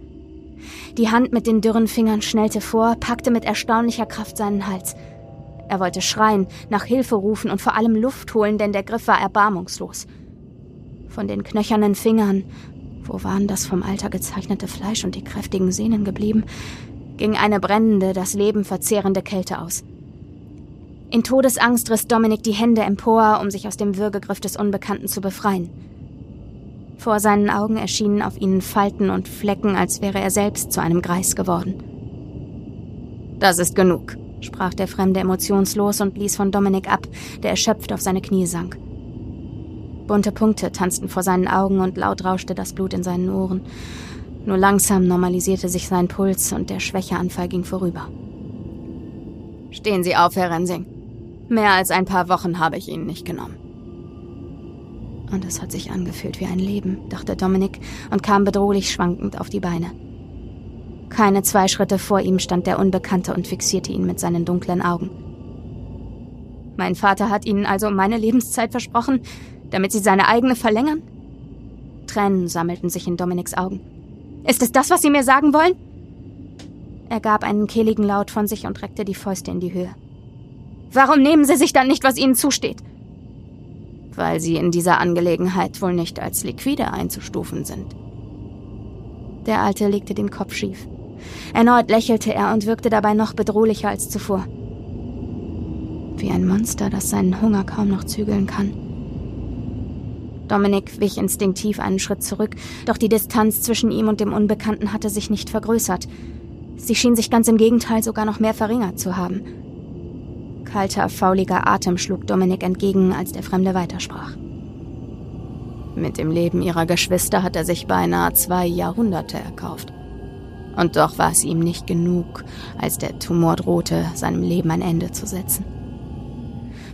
Die Hand mit den dürren Fingern schnellte vor, packte mit erstaunlicher Kraft seinen Hals. Er wollte schreien, nach Hilfe rufen und vor allem Luft holen, denn der Griff war erbarmungslos. Von den knöchernen Fingern, wo waren das vom Alter gezeichnete Fleisch und die kräftigen Sehnen geblieben, ging eine brennende, das Leben verzehrende Kälte aus. In Todesangst riss Dominik die Hände empor, um sich aus dem Würgegriff des Unbekannten zu befreien. Vor seinen Augen erschienen auf ihnen Falten und Flecken, als wäre er selbst zu einem Greis geworden. Das ist genug, sprach der Fremde emotionslos und ließ von Dominik ab, der erschöpft auf seine Knie sank. Bunte Punkte tanzten vor seinen Augen und laut rauschte das Blut in seinen Ohren. Nur langsam normalisierte sich sein Puls und der Schwächeanfall ging vorüber. Stehen Sie auf, Herr Rensing. Mehr als ein paar Wochen habe ich Ihnen nicht genommen. Und es hat sich angefühlt wie ein Leben, dachte Dominik und kam bedrohlich schwankend auf die Beine. Keine zwei Schritte vor ihm stand der Unbekannte und fixierte ihn mit seinen dunklen Augen. Mein Vater hat Ihnen also meine Lebenszeit versprochen, damit Sie seine eigene verlängern? Tränen sammelten sich in Dominiks Augen. Ist es das, was Sie mir sagen wollen? Er gab einen kehligen Laut von sich und reckte die Fäuste in die Höhe. Warum nehmen Sie sich dann nicht, was Ihnen zusteht? Weil Sie in dieser Angelegenheit wohl nicht als liquide einzustufen sind. Der Alte legte den Kopf schief. Erneut lächelte er und wirkte dabei noch bedrohlicher als zuvor. Wie ein Monster, das seinen Hunger kaum noch zügeln kann. Dominik wich instinktiv einen Schritt zurück, doch die Distanz zwischen ihm und dem Unbekannten hatte sich nicht vergrößert. Sie schien sich ganz im Gegenteil sogar noch mehr verringert zu haben. Kalter, fauliger Atem schlug Dominik entgegen, als der Fremde weitersprach. Mit dem Leben ihrer Geschwister hat er sich beinahe zwei Jahrhunderte erkauft. Und doch war es ihm nicht genug, als der Tumor drohte, seinem Leben ein Ende zu setzen.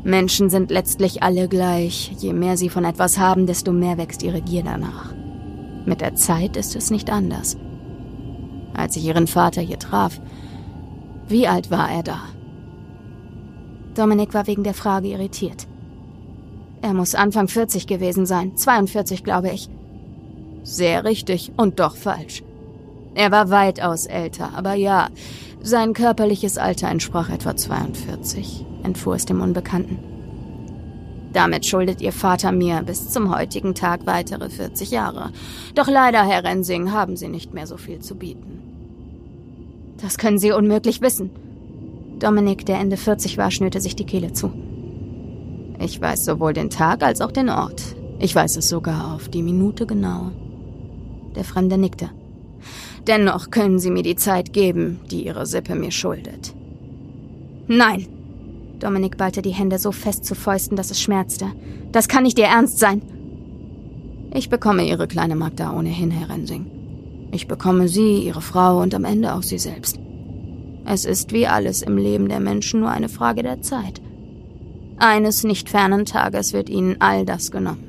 Menschen sind letztlich alle gleich. Je mehr sie von etwas haben, desto mehr wächst ihre Gier danach. Mit der Zeit ist es nicht anders. Als ich ihren Vater hier traf, wie alt war er da? Dominik war wegen der Frage irritiert. Er muss Anfang 40 gewesen sein, 42 glaube ich. Sehr richtig und doch falsch. Er war weitaus älter, aber ja, sein körperliches Alter entsprach etwa 42, entfuhr es dem Unbekannten. Damit schuldet Ihr Vater mir bis zum heutigen Tag weitere 40 Jahre. Doch leider, Herr Rensing, haben Sie nicht mehr so viel zu bieten. Das können Sie unmöglich wissen. Dominik, der Ende 40 war, schnürte sich die Kehle zu. Ich weiß sowohl den Tag als auch den Ort. Ich weiß es sogar auf die Minute genau. Der Fremde nickte. Dennoch können Sie mir die Zeit geben, die Ihre Sippe mir schuldet. Nein! Dominik ballte die Hände so fest zu Fäusten, dass es schmerzte. Das kann nicht Ihr Ernst sein! Ich bekomme Ihre kleine Magda ohnehin, Herr Rensing. Ich bekomme Sie, Ihre Frau und am Ende auch Sie selbst. Es ist wie alles im Leben der Menschen nur eine Frage der Zeit. Eines nicht fernen Tages wird Ihnen all das genommen.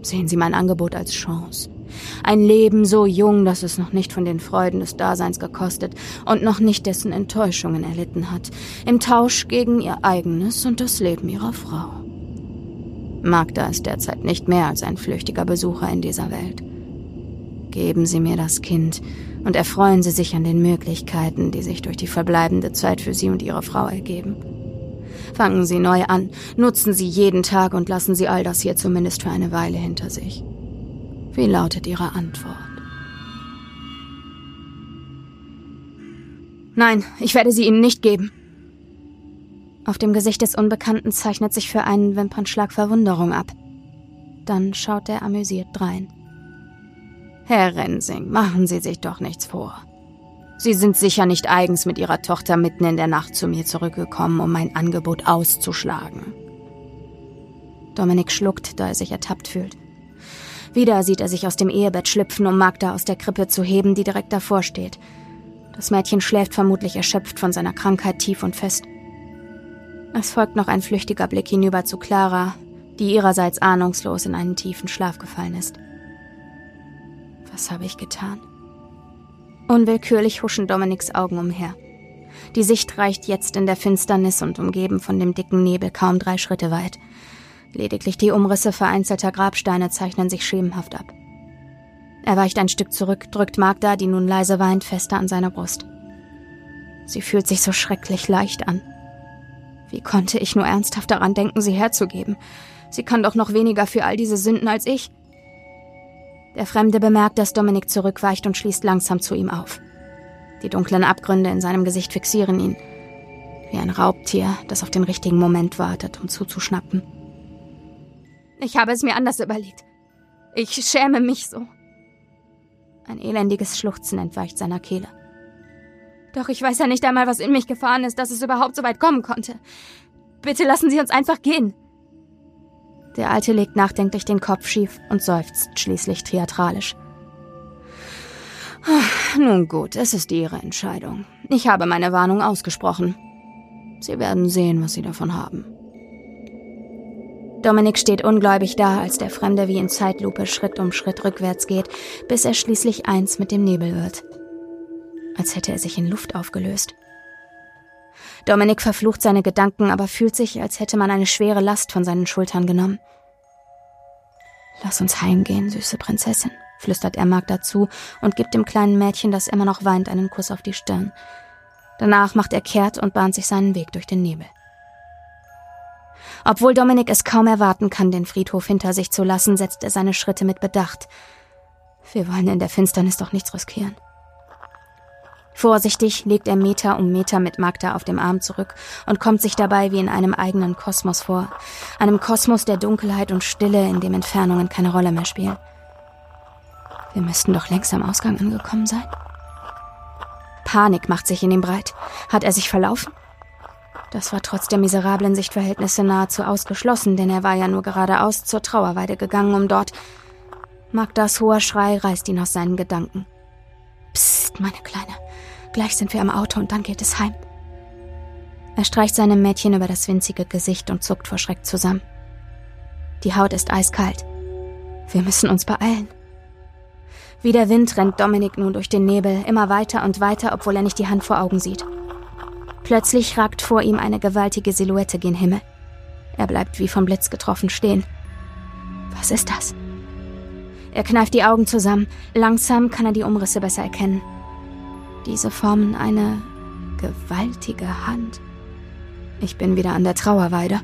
Sehen Sie mein Angebot als Chance. Ein Leben so jung, dass es noch nicht von den Freuden des Daseins gekostet und noch nicht dessen Enttäuschungen erlitten hat, im Tausch gegen ihr eigenes und das Leben ihrer Frau. Magda ist derzeit nicht mehr als ein flüchtiger Besucher in dieser Welt. Geben Sie mir das Kind und erfreuen Sie sich an den Möglichkeiten, die sich durch die verbleibende Zeit für Sie und Ihre Frau ergeben. Fangen Sie neu an, nutzen Sie jeden Tag und lassen Sie all das hier zumindest für eine Weile hinter sich. Wie lautet Ihre Antwort? Nein, ich werde sie Ihnen nicht geben. Auf dem Gesicht des Unbekannten zeichnet sich für einen Wimpernschlag Verwunderung ab. Dann schaut er amüsiert drein. Herr Rensing, machen Sie sich doch nichts vor. Sie sind sicher nicht eigens mit Ihrer Tochter mitten in der Nacht zu mir zurückgekommen, um mein Angebot auszuschlagen. Dominik schluckt, da er sich ertappt fühlt. Wieder sieht er sich aus dem Ehebett schlüpfen, um Magda aus der Krippe zu heben, die direkt davor steht. Das Mädchen schläft vermutlich erschöpft von seiner Krankheit tief und fest. Es folgt noch ein flüchtiger Blick hinüber zu Clara, die ihrerseits ahnungslos in einen tiefen Schlaf gefallen ist. Was habe ich getan? Unwillkürlich huschen Dominiks Augen umher. Die Sicht reicht jetzt in der Finsternis und umgeben von dem dicken Nebel kaum drei Schritte weit. Lediglich die Umrisse vereinzelter Grabsteine zeichnen sich schemenhaft ab. Er weicht ein Stück zurück, drückt Magda, die nun leise weint, fester an seiner Brust. Sie fühlt sich so schrecklich leicht an. Wie konnte ich nur ernsthaft daran denken, sie herzugeben? Sie kann doch noch weniger für all diese Sünden als ich. Der Fremde bemerkt, dass Dominik zurückweicht und schließt langsam zu ihm auf. Die dunklen Abgründe in seinem Gesicht fixieren ihn. Wie ein Raubtier, das auf den richtigen Moment wartet, um zuzuschnappen. Ich habe es mir anders überlegt. Ich schäme mich so. Ein elendiges Schluchzen entweicht seiner Kehle. Doch ich weiß ja nicht einmal, was in mich gefahren ist, dass es überhaupt so weit kommen konnte. Bitte lassen Sie uns einfach gehen. Der Alte legt nachdenklich den Kopf schief und seufzt schließlich theatralisch. Nun gut, es ist Ihre Entscheidung. Ich habe meine Warnung ausgesprochen. Sie werden sehen, was Sie davon haben. Dominik steht ungläubig da, als der Fremde wie in Zeitlupe Schritt um Schritt rückwärts geht, bis er schließlich eins mit dem Nebel wird. Als hätte er sich in Luft aufgelöst. Dominik verflucht seine Gedanken, aber fühlt sich, als hätte man eine schwere Last von seinen Schultern genommen. Lass uns heimgehen, süße Prinzessin, flüstert er Magda zu und gibt dem kleinen Mädchen, das immer noch weint, einen Kuss auf die Stirn. Danach macht er kehrt und bahnt sich seinen Weg durch den Nebel. Obwohl Dominik es kaum erwarten kann, den Friedhof hinter sich zu lassen, setzt er seine Schritte mit Bedacht. Wir wollen in der Finsternis doch nichts riskieren. Vorsichtig legt er Meter um Meter mit Magda auf dem Arm zurück und kommt sich dabei wie in einem eigenen Kosmos vor. Einem Kosmos der Dunkelheit und Stille, in dem Entfernungen keine Rolle mehr spielen. Wir müssten doch längst am Ausgang angekommen sein. Panik macht sich in ihm breit. Hat er sich verlaufen? Das war trotz der miserablen Sichtverhältnisse nahezu ausgeschlossen, denn er war ja nur geradeaus zur Trauerweide gegangen, um dort. Magdas hoher Schrei reißt ihn aus seinen Gedanken. Psst, meine Kleine. Gleich sind wir am Auto und dann geht es heim. Er streicht seinem Mädchen über das winzige Gesicht und zuckt vor Schreck zusammen. Die Haut ist eiskalt. Wir müssen uns beeilen. Wie der Wind rennt Dominik nun durch den Nebel, immer weiter und weiter, obwohl er nicht die Hand vor Augen sieht. Plötzlich ragt vor ihm eine gewaltige Silhouette gen Himmel. Er bleibt wie vom Blitz getroffen stehen. Was ist das? Er kneift die Augen zusammen. Langsam kann er die Umrisse besser erkennen. Diese formen eine gewaltige Hand. Ich bin wieder an der Trauerweide.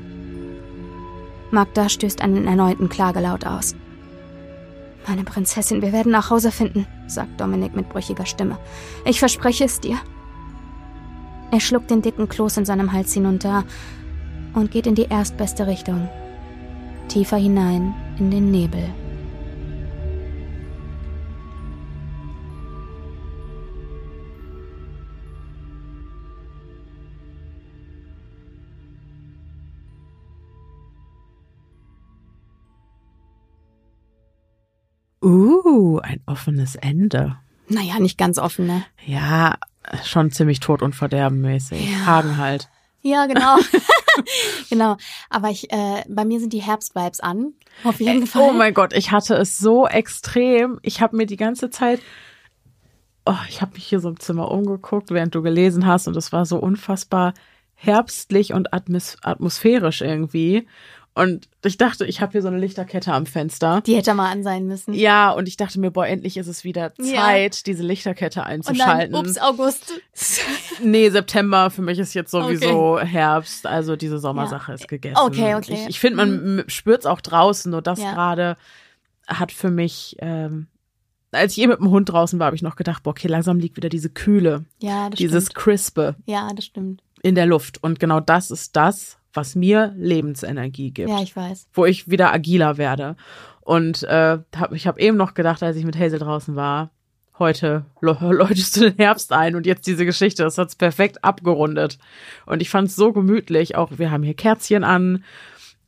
Magda stößt einen erneuten Klagelaut aus. Meine Prinzessin, wir werden nach Hause finden, sagt Dominik mit brüchiger Stimme. Ich verspreche es dir. Er schluckt den dicken Kloß in seinem Hals hinunter und geht in die erstbeste Richtung. Tiefer hinein in den Nebel.
Uh, ein offenes Ende.
Naja, nicht ganz offen, ne?
Ja, schon ziemlich tot und verderbenmäßig. Ja. Hagen halt.
Ja, genau. genau. Aber ich, äh, bei mir sind die Herbstvibes an. Auf jeden Fall.
Oh mein Gott, ich hatte es so extrem. Ich habe mir die ganze Zeit, oh, ich habe mich hier so im Zimmer umgeguckt, während du gelesen hast, und es war so unfassbar herbstlich und atmos atmosphärisch irgendwie. Und ich dachte, ich habe hier so eine Lichterkette am Fenster.
Die hätte mal an sein müssen.
Ja, und ich dachte mir, boah, endlich ist es wieder Zeit, ja. diese Lichterkette einzuschalten.
Und dann, ups, August.
nee, September, für mich ist jetzt sowieso okay. Herbst. Also diese Sommersache ja. ist gegessen.
Okay, okay.
Ich, ich finde, man mhm. spürt es auch draußen, nur das ja. gerade hat für mich, ähm, als ich eh mit dem Hund draußen war, habe ich noch gedacht, boah, okay, langsam liegt wieder diese Kühle.
Ja, das
Dieses
stimmt.
Crispe.
Ja, das stimmt.
In der Luft. Und genau das ist das, was mir Lebensenergie gibt.
Ja, ich weiß.
Wo ich wieder agiler werde. Und äh, hab, ich habe eben noch gedacht, als ich mit Hazel draußen war, heute läutest du den Herbst ein und jetzt diese Geschichte, das hat's perfekt abgerundet. Und ich fand's so gemütlich. Auch wir haben hier Kerzchen an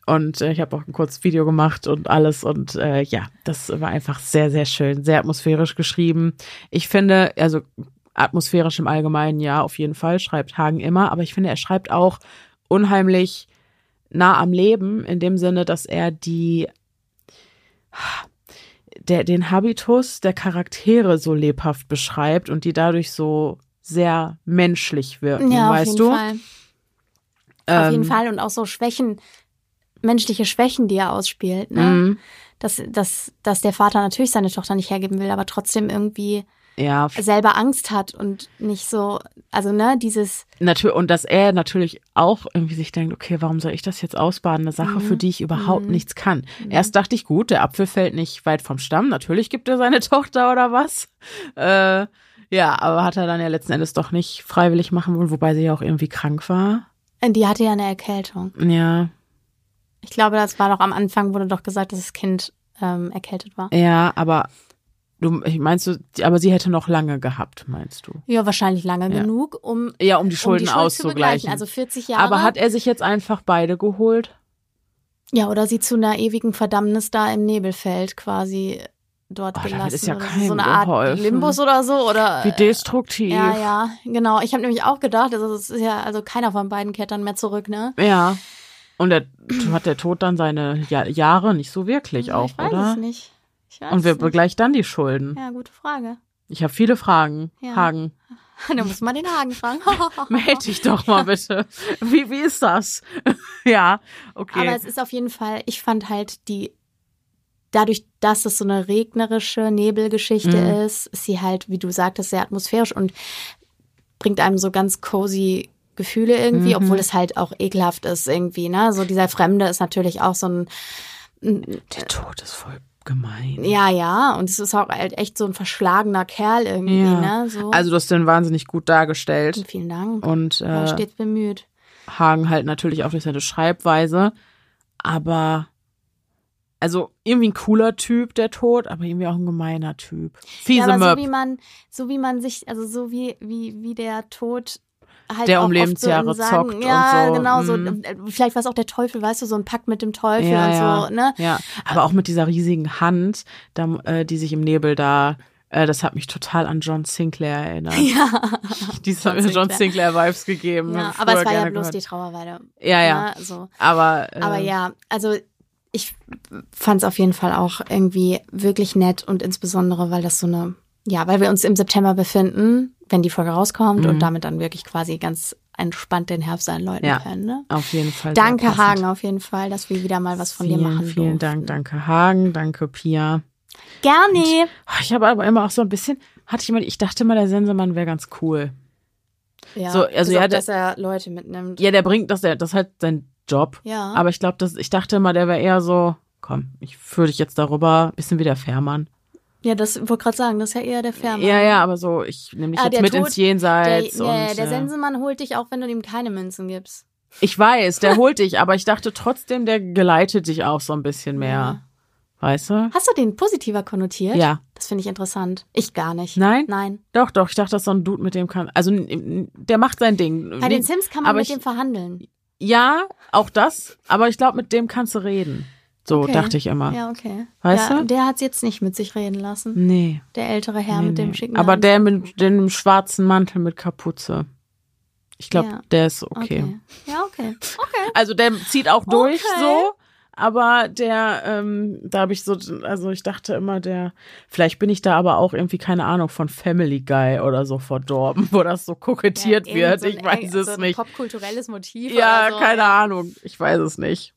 Und äh, ich habe auch ein kurzes Video gemacht und alles. Und äh, ja, das war einfach sehr, sehr schön, sehr atmosphärisch geschrieben. Ich finde, also atmosphärisch im Allgemeinen, ja, auf jeden Fall, schreibt Hagen immer. Aber ich finde, er schreibt auch unheimlich nah am Leben, in dem Sinne, dass er die der, den Habitus der Charaktere so lebhaft beschreibt und die dadurch so sehr menschlich wirken,
Ja, auf
weißt
jeden
du?
Fall. Auf
Ähm,
jeden Fall. Und auch so Schwächen, menschliche Schwächen, die er ausspielt. Ne?
Mhm.
Dass, dass, dass der Vater natürlich seine Tochter nicht hergeben will, aber trotzdem irgendwie
Ja,
selber Angst hat und nicht so, also ne, dieses,
natürlich, und dass er natürlich auch irgendwie sich denkt, okay, warum soll ich das jetzt ausbaden? Eine Sache, für die ich überhaupt nichts kann. Erst dachte ich, gut, der Apfel fällt nicht weit vom Stamm. Natürlich gibt er seine Tochter oder was. Äh, ja, aber hat er dann ja letzten Endes doch nicht freiwillig machen wollen, wobei sie ja auch irgendwie krank war.
die hatte ja eine Erkältung.
Ja,
Ich glaube, das war doch am Anfang, wurde doch gesagt, dass das Kind ähm, erkältet war.
ja, aber du, ich meinst du, aber sie hätte noch lange gehabt, meinst du?
Ja, wahrscheinlich lange
Ja.
genug, um,
Ja, um die
um
Schulden
die Schuld zu
auszugleichen.
Also 40 Jahre.
aber hat er sich jetzt einfach beide geholt?
ja, oder sie zu einer ewigen Verdammnis da im Nebelfeld quasi dort
Oh,
gelassen.
ist ja
oder
keinem
so eine Art
geholfen.
Limbus oder so. Oder,
Wie destruktiv.
Ja, ja, genau. Ich habe nämlich auch gedacht, also es ist ja, also keiner von beiden kehrt dann mehr zurück, ne?
Ja. Und der, hat der Tod dann seine ja Jahre nicht so wirklich auch,
ich weiß
oder?
es nicht.
Und wer begleicht dann die Schulden?
Ja, gute Frage.
Ich habe viele Fragen.
Ja.
Hagen,
Da muss man den Hagen fragen.
meld dich doch mal bitte. Wie, wie ist das? ja, okay.
Aber es ist auf jeden Fall, ich fand halt die, dadurch, dass es so eine regnerische Nebelgeschichte
Mhm.
ist, ist sie halt, wie du sagtest, sehr atmosphärisch und bringt einem so ganz cozy Gefühle irgendwie,
Mhm.
obwohl es halt auch ekelhaft ist irgendwie, ne? So dieser Fremde ist natürlich auch so ein,
der Tod ist voll gemein.
ja, ja, und es ist auch halt echt so ein verschlagener Kerl irgendwie,
Ja.
ne? So.
Also du hast den wahnsinnig gut dargestellt.
Vielen Dank.
Und
War
äh,
stets bemüht.
Hagen halt natürlich auch durch seine Schreibweise. Aber also irgendwie ein cooler Typ, der Tod, aber irgendwie auch ein gemeiner Typ. Fiese
ja, aber
Möb.
so wie man, so wie man sich, also so wie, wie, wie der Tod halt
Der um Lebensjahre
so Sagen,
zockt
ja,
und so,
genau, so,
mm.
äh, vielleicht war es auch der Teufel, weißt du, so ein Pakt mit dem Teufel
ja,
und
ja,
so, ne?
Ja, aber auch mit dieser riesigen Hand, da, äh, die sich im Nebel da, äh, das hat mich total an John Sinclair erinnert.
Ja,
Dies hat mir John Sinclair Vibes gegeben.
ja aber es war ja bloß
gehört.
die Trauerweide.
Ja, ja.
Ne? So.
Aber, äh,
Aber ja, also ich fand es auf jeden Fall auch irgendwie wirklich nett und insbesondere, weil das so eine, ja, weil wir uns im September befinden, wenn die Folge rauskommt
Mhm.
und damit dann wirklich quasi ganz entspannt den Herbst einläuten
Ja.
können. Ne?
auf jeden Fall.
Danke. Hagen, auf jeden Fall, dass wir wieder mal was von
vielen,
dir machen
Vielen
durften.
Dank, danke Hagen, danke Pia.
Gerne.
Ah, Ich habe aber immer auch so ein bisschen, hatte ich immer, ich dachte immer, der Sensemann wäre ganz cool.
Ja,
So, also ja, der-
dass er Leute mitnimmt.
Ja, der bringt das, der, das ist halt sein Job.
Ja.
Aber ich glaube, ich dachte immer, der wäre eher so, komm, ich führe dich jetzt darüber, bisschen wie der Fährmann.
Ja, das wollte gerade sagen, das ist ja eher der Fährmann.
Ja, ja, aber so, ich nehme dich
Ah,
jetzt mit
Tod-
ins Jenseits.
Der,
und,
ja, der
äh,
Sensenmann holt dich auch, wenn du ihm keine Münzen gibst.
Ich weiß, der holt dich, aber ich dachte trotzdem, der geleitet dich auch so ein bisschen mehr.
Ja.
Weißt du?
Hast du den positiver konnotiert?
Ja.
Das finde ich interessant. Ich gar nicht.
Nein?
Nein.
Doch, doch, ich dachte, das ist so ein Dude, mit dem kann, also der macht sein Ding.
Bei den Sims kann man
aber
mit
ich-
dem verhandeln.
Ja, auch das, aber ich glaube, mit dem kannst du reden. So
Okay.
dachte ich immer.
Ja, okay.
Weißt
ja,
du?
Der hat es jetzt nicht mit sich reden lassen.
Nee.
Der ältere Herr
nee,
mit dem
nee.
schicken
Aber
Anzug.
der mit dem schwarzen Mantel mit Kapuze. Ich glaube,
Ja.
der ist okay.
okay. Ja, okay. Okay.
Also der zieht auch durch
Okay.
so, aber der, ähm, da habe ich so, also ich dachte immer, der, vielleicht bin ich da aber auch irgendwie, keine Ahnung, von Family Guy oder so verdorben, wo das so kokettiert
Ja,
wird.
so ein-
ich weiß es
so ein
nicht.
popkulturelles Motiv.
Ja,
so.
keine Ahnung. Ich weiß es nicht.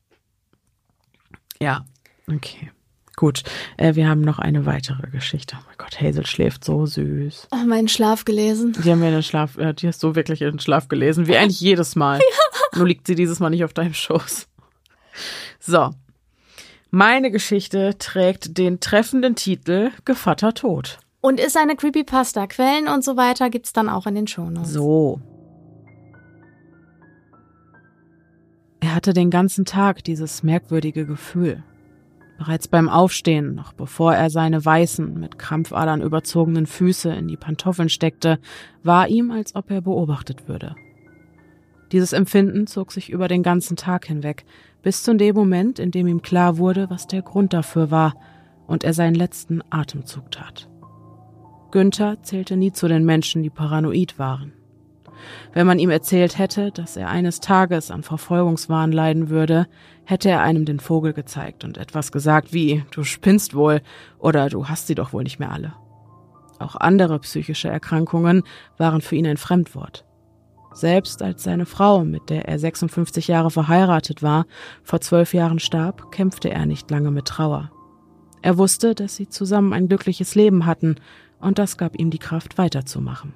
Ja, okay. Gut, äh, wir haben noch eine weitere Geschichte. Oh mein Gott, Hazel schläft so süß.
Oh, meinen Schlaf gelesen.
Die haben in den Schlaf, äh, die hast du wirklich in den Schlaf gelesen, wie eigentlich jedes Mal. Nur liegt sie dieses Mal nicht auf deinem Schoß. So. Meine Geschichte trägt den treffenden Titel Gevatter Tod.
Und ist eine Creepypasta. Quellen und so weiter gibt's dann auch in den Shownotes.
So. Er hatte den ganzen Tag dieses merkwürdige Gefühl. Bereits beim Aufstehen, noch bevor er seine weißen, mit Krampfadern überzogenen Füße in die Pantoffeln steckte, war ihm, als ob er beobachtet würde. Dieses Empfinden zog sich über den ganzen Tag hinweg, Bis zu dem Moment, in dem ihm klar wurde, was der Grund dafür war und er seinen letzten Atemzug tat. Günther zählte nie zu den Menschen, die paranoid waren. Wenn man ihm erzählt hätte, dass er eines Tages an Verfolgungswahn leiden würde, hätte er einem den Vogel gezeigt und etwas gesagt wie Du spinnst wohl oder du hast sie doch wohl nicht mehr alle. Auch andere psychische Erkrankungen waren für ihn ein Fremdwort. Selbst als seine Frau, mit der er 56 Jahre verheiratet war, vor zwölf Jahren starb, kämpfte er nicht lange mit Trauer. Er wusste, dass sie zusammen ein glückliches Leben hatten, und das gab ihm die Kraft weiterzumachen.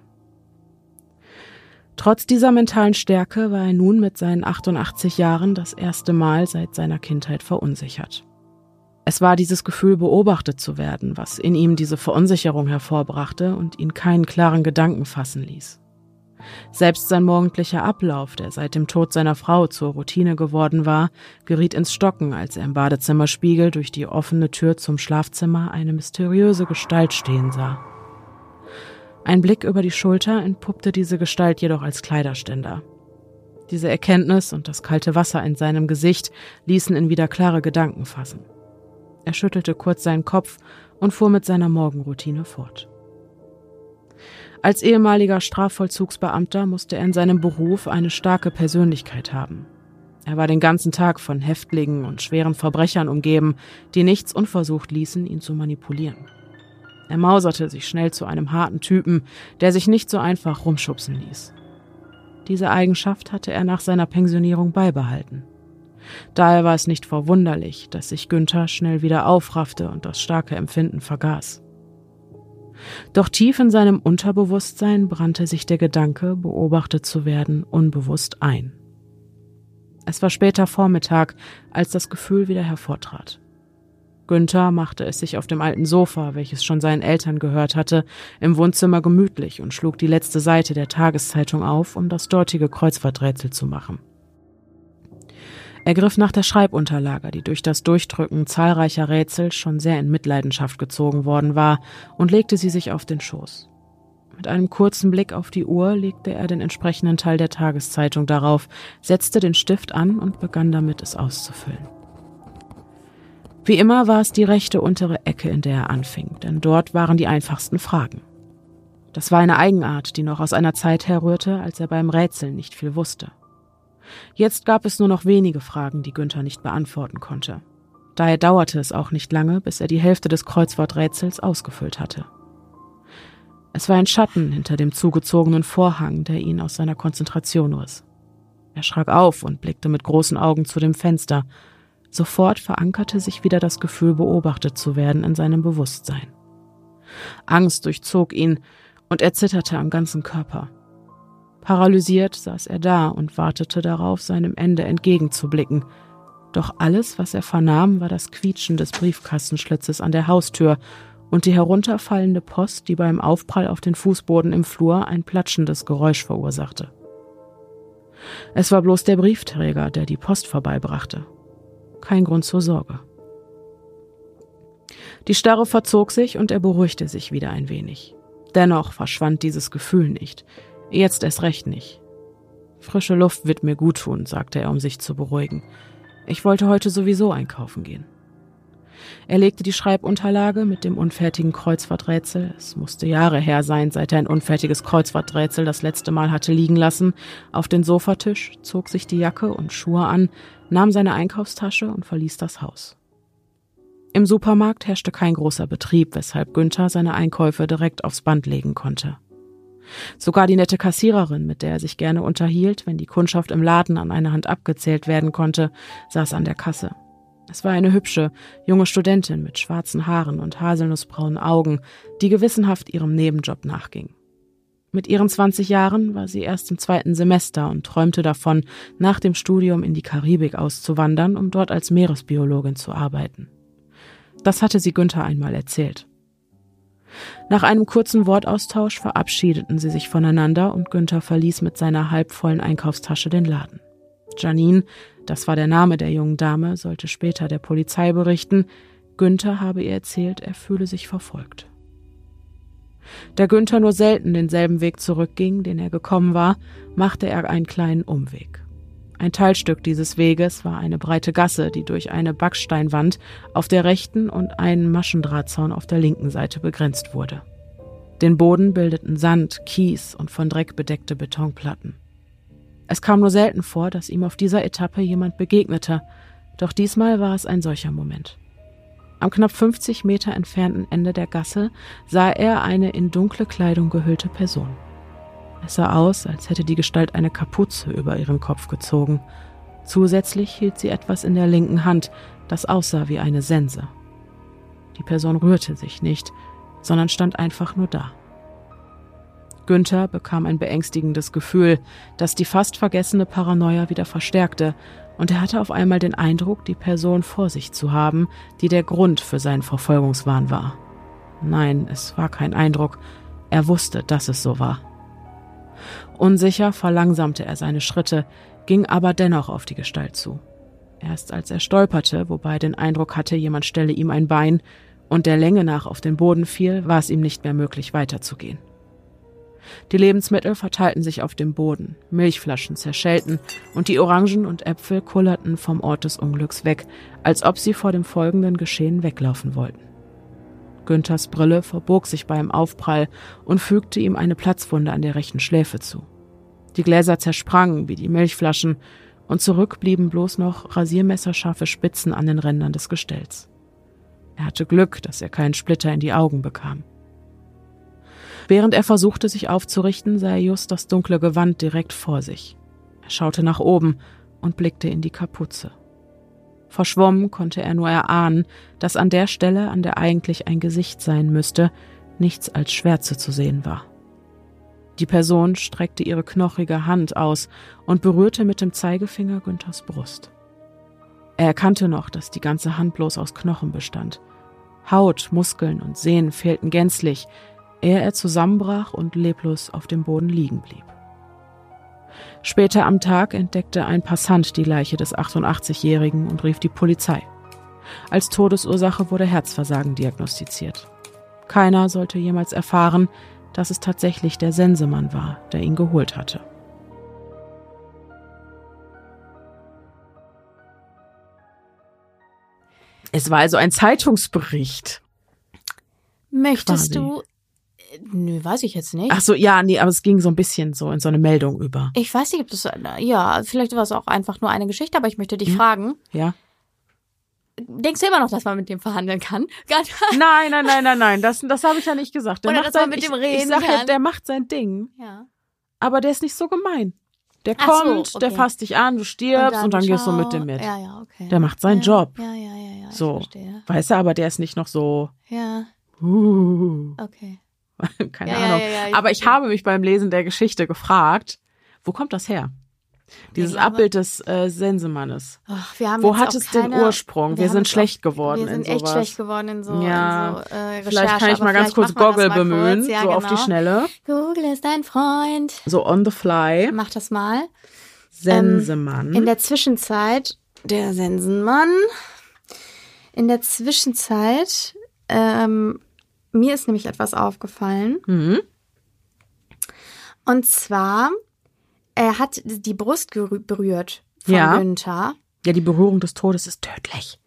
Trotz dieser mentalen Stärke war er nun mit seinen 88 Jahren das erste Mal seit seiner Kindheit verunsichert. Es war dieses Gefühl, beobachtet zu werden, was in ihm diese Verunsicherung hervorbrachte und ihn keinen klaren Gedanken fassen ließ. Selbst sein morgendlicher Ablauf, der seit dem Tod seiner Frau zur Routine geworden war, geriet ins Stocken, als er im Badezimmerspiegel durch die offene Tür zum Schlafzimmer eine mysteriöse Gestalt stehen sah. Ein Blick über die Schulter entpuppte diese Gestalt jedoch als Kleiderständer. Diese Erkenntnis und das kalte Wasser in seinem Gesicht ließen ihn wieder klare Gedanken fassen. Er schüttelte kurz seinen Kopf und fuhr mit seiner Morgenroutine fort. Als ehemaliger Strafvollzugsbeamter musste er in seinem Beruf eine starke Persönlichkeit haben. Er war den ganzen Tag von Häftlingen und schweren Verbrechern umgeben, die nichts unversucht ließen, ihn zu manipulieren. Er mauserte sich schnell zu einem harten Typen, der sich nicht so einfach rumschubsen ließ. Diese Eigenschaft hatte er nach seiner Pensionierung beibehalten. Daher war es nicht verwunderlich, dass sich Günther schnell wieder aufraffte und das starke Empfinden vergaß. Doch tief in seinem Unterbewusstsein brannte sich der Gedanke, beobachtet zu werden, unbewusst ein. Es war später Vormittag, als das Gefühl wieder hervortrat. Günther machte es sich auf dem alten Sofa, welches schon seinen Eltern gehört hatte, im Wohnzimmer gemütlich und schlug die letzte Seite der Tageszeitung auf, um das dortige Kreuzworträtsel zu machen. Er griff nach der Schreibunterlage, die durch das Durchdrücken zahlreicher Rätsel schon sehr in Mitleidenschaft gezogen worden war, und legte sie sich auf den Schoß. Mit einem kurzen Blick auf die Uhr legte er den entsprechenden Teil der Tageszeitung darauf, setzte den Stift an und begann damit, es auszufüllen. Wie immer war es die rechte untere Ecke, in der er anfing, denn dort waren die einfachsten Fragen. Das war eine Eigenart, die noch aus einer Zeit herrührte, als er beim Rätseln nicht viel wusste. Jetzt gab es nur noch wenige Fragen, die Günther nicht beantworten konnte. Daher dauerte es auch nicht lange, bis er die Hälfte des Kreuzworträtsels ausgefüllt hatte. Es war ein Schatten hinter dem zugezogenen Vorhang, der ihn aus seiner Konzentration riss. Er schrak auf und blickte mit großen Augen zu dem Fenster. Sofort verankerte sich wieder das Gefühl, beobachtet zu werden in seinem Bewusstsein. Angst durchzog ihn, und er zitterte am ganzen Körper. Paralysiert saß er da und wartete darauf, seinem Ende entgegenzublicken. Doch alles, was er vernahm, war das Quietschen des Briefkastenschlitzes an der Haustür und die herunterfallende Post, die beim Aufprall auf den Fußboden im Flur ein platschendes Geräusch verursachte. Es war bloß der Briefträger, der die Post vorbeibrachte. Kein Grund zur Sorge. Die Starre verzog sich und er beruhigte sich wieder ein wenig. Dennoch verschwand dieses Gefühl nicht. Jetzt erst recht nicht. Frische Luft wird mir gut tun, sagte er, um sich zu beruhigen. Ich wollte heute sowieso einkaufen gehen. Er legte die Schreibunterlage mit dem unfertigen Kreuzworträtsel, es musste Jahre her sein, seit er ein unfertiges Kreuzworträtsel das letzte Mal hatte liegen lassen, auf den Sofatisch, zog sich die Jacke und Schuhe an, nahm seine Einkaufstasche und verließ das Haus. Im Supermarkt herrschte kein großer Betrieb, weshalb Günther seine Einkäufe direkt aufs Band legen konnte. Sogar die nette Kassiererin, mit der er sich gerne unterhielt, wenn die Kundschaft im Laden an einer Hand abgezählt werden konnte, saß an der Kasse. Es war eine hübsche, junge Studentin mit schwarzen Haaren und haselnussbraunen Augen, die gewissenhaft ihrem Nebenjob nachging. Mit ihren 20 Jahren war sie erst im zweiten Semester und träumte davon, nach dem Studium in die Karibik auszuwandern, um dort als Meeresbiologin zu arbeiten. Das hatte sie Günther einmal erzählt. Nach einem kurzen Wortaustausch verabschiedeten sie sich voneinander und Günther verließ mit seiner halbvollen Einkaufstasche den Laden. Janine, das war der Name der jungen Dame, sollte später der Polizei berichten, Günther habe ihr erzählt, er fühle sich verfolgt. Da Günther nur selten denselben Weg zurückging, den er gekommen war, machte er einen kleinen Umweg. Ein Teilstück dieses Weges war eine breite Gasse, die durch eine Backsteinwand auf der rechten und einen Maschendrahtzaun auf der linken Seite begrenzt wurde. Den Boden bildeten Sand, Kies und von Dreck bedeckte Betonplatten. Es kam nur selten vor, dass ihm auf dieser Etappe jemand begegnete, doch diesmal war es ein solcher Moment. Am knapp 50 Meter entfernten Ende der Gasse sah er eine in dunkle Kleidung gehüllte Person. Es sah aus, als hätte die Gestalt eine Kapuze über ihren Kopf gezogen. Zusätzlich hielt sie etwas in der linken Hand, das aussah wie eine Sense. Die Person rührte sich nicht, sondern stand einfach nur da. Günther bekam ein beängstigendes Gefühl, das die fast vergessene Paranoia wieder verstärkte, und er hatte auf einmal den Eindruck, die Person vor sich zu haben, die der Grund für seinen Verfolgungswahn war. Nein, es war kein Eindruck, er wusste, dass es so war. Unsicher verlangsamte er seine Schritte, ging aber dennoch auf die Gestalt zu. Erst als er stolperte, wobei er den Eindruck hatte, jemand stelle ihm ein Bein und der Länge nach auf den Boden fiel, war es ihm nicht mehr möglich, weiterzugehen. Die Lebensmittel verteilten sich auf dem Boden, Milchflaschen zerschellten und die Orangen und Äpfel kullerten vom Ort des Unglücks weg, als ob sie vor dem folgenden Geschehen weglaufen wollten. Günthers Brille verbog sich beim Aufprall und fügte ihm eine Platzwunde an der rechten Schläfe zu. Die Gläser zersprangen wie die Milchflaschen, und zurück blieben bloß noch rasiermesserscharfe Spitzen an den Rändern des Gestells. Er hatte Glück, dass er keinen Splitter in die Augen bekam. Während er versuchte, sich aufzurichten, sah er just das dunkle Gewand direkt vor sich. Er schaute nach oben und blickte in die Kapuze. Verschwommen konnte er nur erahnen, dass an der Stelle, an der eigentlich ein Gesicht sein müsste, nichts als Schwärze zu sehen war. Die Person streckte ihre knochige Hand aus und berührte mit dem Zeigefinger Günthers Brust. Er erkannte noch, dass die ganze Hand bloß aus Knochen bestand. Haut, Muskeln und Sehnen fehlten gänzlich, ehe er zusammenbrach und leblos auf dem Boden liegen blieb. Später am Tag entdeckte ein Passant die Leiche des 88-Jährigen und rief die Polizei. Als Todesursache wurde Herzversagen diagnostiziert. Keiner sollte jemals erfahren, dass es tatsächlich der Sensemann war, der ihn geholt hatte. Es war also ein Zeitungsbericht.
Möchtest
Quasi.
du Nö, weiß ich jetzt nicht.
Ach so, ja, nee, aber es ging so ein bisschen so in so eine Meldung über.
Ich weiß nicht, ob das, ja, vielleicht war es auch einfach nur eine Geschichte, aber ich möchte dich fragen.
Ja?
Denkst du immer noch, dass man mit dem verhandeln kann?
Nein, nein, nein, nein, nein, das, das habe ich ja nicht gesagt. Der
Oder
macht
dass man
sein,
mit
ich,
dem reden
ich sag ja,
kann.
der macht sein Ding,
ja.
aber der ist nicht so gemein. Der
Ach so,
kommt, der
okay.
fasst dich an, du stirbst und dann, gehst du mit dem mit.
Ja, ja, okay.
Der macht seinen
ja,
Job.
Ja, ja, ja, ja.
So.
Ich verstehe.
Weißt du, aber der ist nicht noch so,
Ja,
uh,
okay.
keine
Ja,
Ahnung.
ja, ja,
aber ich habe mich beim Lesen der Geschichte gefragt, wo kommt das her? Dieses
glaube-
Abbild des äh, Sensemannes.
Wir haben
Wo hat es den Ursprung? Wir
haben
sind schlecht geworden
Wir
in
sind echt schlecht geworden in so,
Ja,
in so äh.
Vielleicht kann ich mal ganz kurz
wir
Goggle bemühen,
kurz.
So auf
genau.
die Schnelle.
Google ist dein Freund.
So on the fly.
Mach das mal.
Sensemann.
In der Zwischenzeit, der Sensenmann. In der Zwischenzeit, ähm, mir ist nämlich etwas aufgefallen.
mhm.
Und zwar, er hat die Brust berührt von
Ja.
Günther.
Ja, die Berührung des Todes ist tödlich.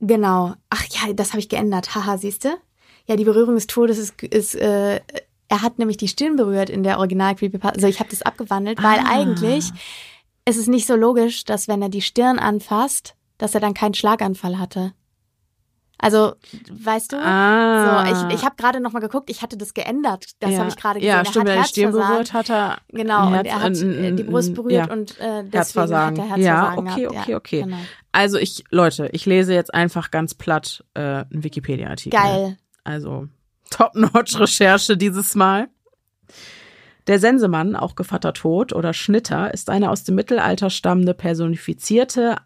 Genau. Ach ja, das habe ich geändert. Haha, siehst du? Ja, die Berührung des Todes ist, ist äh, er hat nämlich die Stirn berührt in der Original Creepypasta. Also ich habe das abgewandelt, weil
Ah.
eigentlich ist es nicht so logisch, dass wenn er die Stirn anfasst, dass er dann keinen Schlaganfall hatte. Also, weißt du?
Ah.
So, ich, ich habe gerade noch mal geguckt, ich hatte das geändert. Das
ja.
habe ich gerade gesehen.
Ja, stimmt,
hat
er die Stirn berührt hat er
Genau,
ein
und
Herz-
er hat äh, die Brust berührt
ja.
und äh, deswegen
Herzversagen.
hat er
Ja,
Herzversagen
okay,
gehabt.
okay,
ja,
okay.
Genau.
Also ich, Leute, ich lese jetzt einfach ganz platt äh, einen Wikipedia-Artikel.
Geil.
Also Top-Notch-Recherche dieses Mal. Der Sensemann, auch Gevatter Tod oder Schnitter, ist eine aus dem Mittelalter stammende personifizierte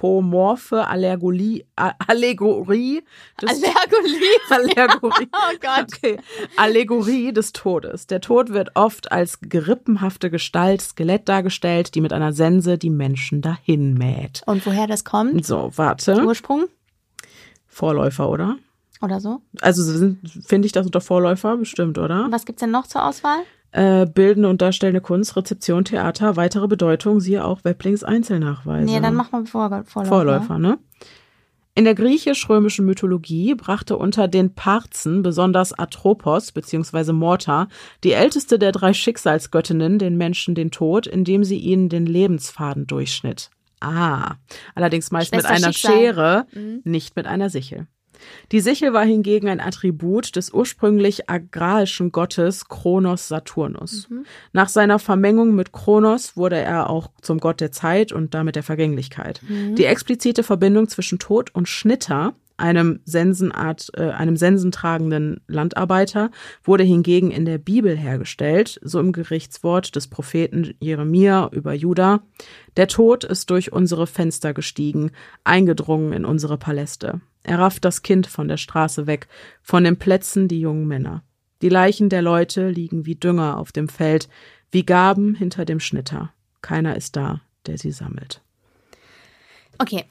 anthropomorphe Allegorie, A- Allegorie des
Allergolie.
Allegorie.
Oh Gott.
Okay. Allegorie des Todes. Der Tod wird oft als gerippenhafte Gestalt, Skelett dargestellt, die mit einer Sense die Menschen dahin mäht.
Und woher das kommt?
So, warte.
Ursprung
Vorläufer, oder?
oder so?
Also finde ich das unter Vorläufer bestimmt, oder?
Was gibt's denn noch zur Auswahl?
Äh, bildende und darstellende Kunst, Rezeption, Theater, weitere Bedeutung, siehe auch Weblings Einzelnachweise.
Nee, dann machen wir Vor Vorläufer.
Vorläufer, ne? In der griechisch-römischen Mythologie brachte unter den Parzen besonders Atropos bzw. Morta, die älteste der drei Schicksalsgöttinnen, den Menschen den Tod, indem sie ihnen den Lebensfaden durchschnitt. Ah, allerdings meist
Schwester
mit einer
Schicksal.
Schere,
Mhm.
nicht mit einer Sichel. Die Sichel war hingegen ein Attribut des ursprünglich agrarischen Gottes Kronos Saturnus.
Mhm.
Nach seiner Vermengung mit Kronos wurde er auch zum Gott der Zeit und damit der Vergänglichkeit.
Mhm.
Die explizite Verbindung zwischen Tod und Schnitter, einem Sensenart, äh, einem sensentragenden Landarbeiter, wurde hingegen in der Bibel hergestellt, so im Gerichtswort des Propheten Jeremia über Juda. Der Tod ist durch unsere Fenster gestiegen, eingedrungen in unsere Paläste. Er rafft das Kind von der Straße weg, von den Plätzen die jungen Männer. Die Leichen der Leute liegen wie Dünger auf dem Feld, wie Gaben hinter dem Schnitter. Keiner ist da, der sie sammelt.
Okay.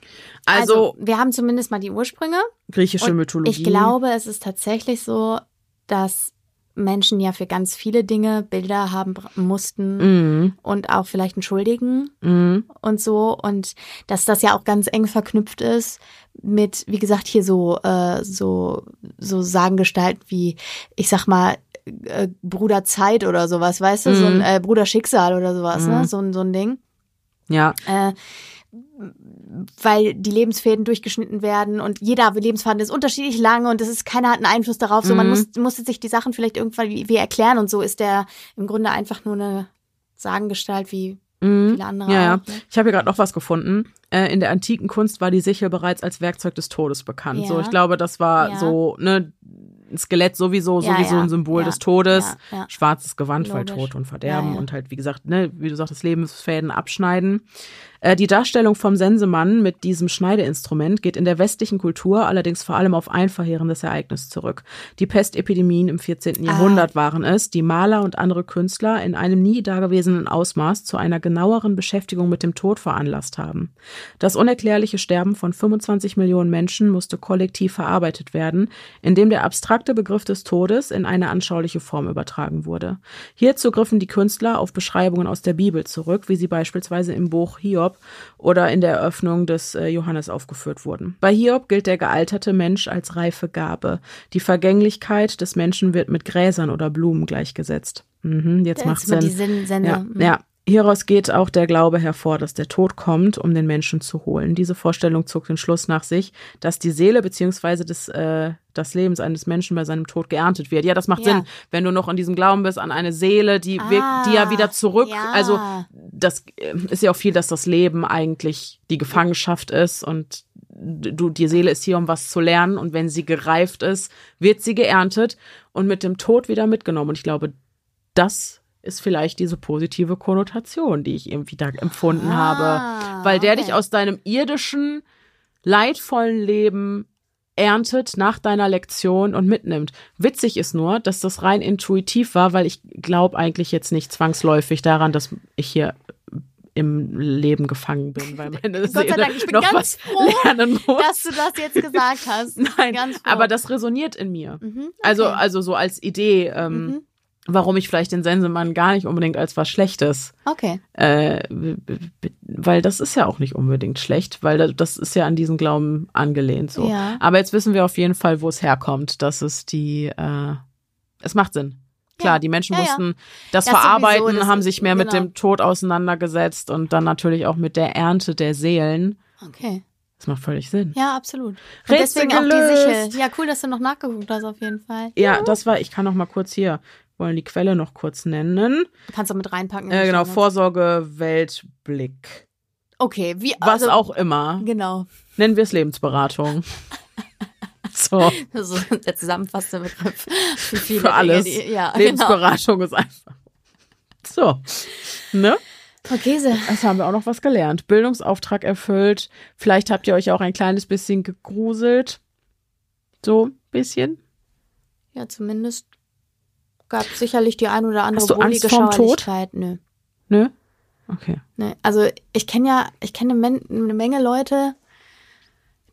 Also,
wir haben zumindest mal die Ursprünge.
griechische Mythologie.
Ich glaube, es ist tatsächlich so, dass Menschen ja für ganz viele Dinge Bilder haben mussten
Mhm.
und auch vielleicht einen Schuldigen
Mhm.
und so und dass das ja auch ganz eng verknüpft ist mit, wie gesagt, hier so äh, so so Sagengestalten wie, ich sag mal äh, Bruder Zeit oder sowas, weißt du, so ein
Mhm.
äh, Bruder Schicksal oder sowas,
Mhm.
ne, so ein so ein Ding.
Ja,
Äh, weil die Lebensfäden durchgeschnitten werden und jeder Lebensfaden ist unterschiedlich lang und das ist keiner hat einen Einfluss darauf. So man
Mhm.
muss musste sich die Sachen vielleicht irgendwann wie, wie erklären und so ist der im Grunde einfach nur eine Sagengestalt wie
Mhm.
viele andere
Ja,
auch. Ne?
Ich habe hier gerade noch was gefunden. Äh, in der antiken Kunst war die Sichel bereits als Werkzeug des Todes bekannt.
Ja.
So, ich glaube, das war
Ja.
so, ne, ein Skelett sowieso,
Ja,
sowieso ein Symbol des Todes. Schwarzes Gewand, weil
Logisch.
Tod und Verderben und halt, wie gesagt, ne, wie du sagtest, Lebensfäden abschneiden. Äh, die Darstellung vom Sensemann mit diesem Schneideinstrument geht in der westlichen Kultur allerdings vor allem auf ein verheerendes Ereignis zurück. Die Pestepidemien im 14.
Ah.
Jahrhundert waren es, die Maler und andere Künstler in einem nie dagewesenen Ausmaß zu einer genaueren Beschäftigung mit dem Tod veranlasst haben. Das unerklärliche Sterben von 25 Millionen Menschen musste kollektiv verarbeitet werden, indem der abstrakte Begriff des Todes in eine anschauliche Form übertragen wurde. Hierzu griffen die Künstler auf Beschreibungen aus der Bibel zurück, wie sie beispielsweise im Buch Hiob oder in der Eröffnung des äh, Johannes aufgeführt wurden. Bei Hiob gilt der gealterte Mensch als reife Gabe. Die Vergänglichkeit des Menschen wird mit Gräsern oder Blumen gleichgesetzt. Mhm, jetzt
Das
macht Sinn.
die Sinn Sende.
Ja, ja. Hieraus geht auch der Glaube hervor, dass der Tod kommt, um den Menschen zu holen. Diese Vorstellung zog den Schluss nach sich, dass die Seele beziehungsweise des, äh, das Lebens eines Menschen bei seinem Tod geerntet wird. Ja, das macht
Ja.
Sinn, wenn du noch in diesem Glauben bist an eine Seele, die, wirkt, die ja
Ah,
wieder zurück.
ja.
Also das äh, ist ja auch viel, dass das Leben eigentlich die Gefangenschaft ist und du, die Seele ist hier, um was zu lernen und wenn sie gereift ist, wird sie geerntet und mit dem Tod wieder mitgenommen. Und ich glaube, das ist vielleicht diese positive Konnotation, die ich irgendwie da empfunden
Ah,
habe. Weil der
okay.
dich aus deinem irdischen, leidvollen Leben erntet nach deiner Lektion und mitnimmt. Witzig ist nur, dass das rein intuitiv war, weil ich glaube eigentlich jetzt nicht zwangsläufig daran, dass ich hier im Leben gefangen bin, weil meine
Gott sei
Seele
Dank, ich bin
noch
ganz
was
froh,
lernen muss.
dass du das jetzt gesagt hast.
Nein, aber das resoniert in mir.
Mhm, okay.
Also, also so als Idee, ähm,
Mhm.
Warum ich vielleicht den Sensemann gar nicht unbedingt als was Schlechtes,
Okay.
äh, weil das ist ja auch nicht unbedingt schlecht, weil da- das ist ja an diesen Glauben angelehnt so.
Ja.
Aber jetzt wissen wir auf jeden Fall, wo es herkommt. Das ist die, äh, es macht Sinn. Klar,
Ja.
die Menschen
Ja, ja.
mussten das,
Das
verarbeiten,
sowieso, das
haben sich mehr mit
genau.
dem Tod auseinandergesetzt und dann natürlich auch mit der Ernte der Seelen.
Okay.
Das macht völlig Sinn.
Ja, absolut. Und
Rätsel
deswegen auch die
gelöst.
Sichel. Ja, cool, dass du noch nachgeguckt hast, auf jeden Fall.
Ja, das war, ich kann noch mal kurz hier, wollen die Quelle noch kurz nennen.
Kannst du mit reinpacken. in
Äh, genau. Vorsorge, Weltblick.
Okay, wie.
Was
also,
auch immer.
Genau.
Nennen wir es Lebensberatung. so,
So der zusammenfassende Begriff für viele
für alles.
Dinge, die, ja, genau.
Lebensberatung ist einfach. So, ne?
Okay, so.
Das haben wir auch noch was gelernt. Bildungsauftrag erfüllt. Vielleicht habt ihr euch auch ein kleines bisschen gegruselt. So, ein bisschen.
Ja, zumindest gab sicherlich die ein oder andere
Hast du Angst
wohlige
vorm Tod?
Nö.
Ne? Okay.
Nee, also ich kenne ja, ich kenne eine, Men eine Menge Leute,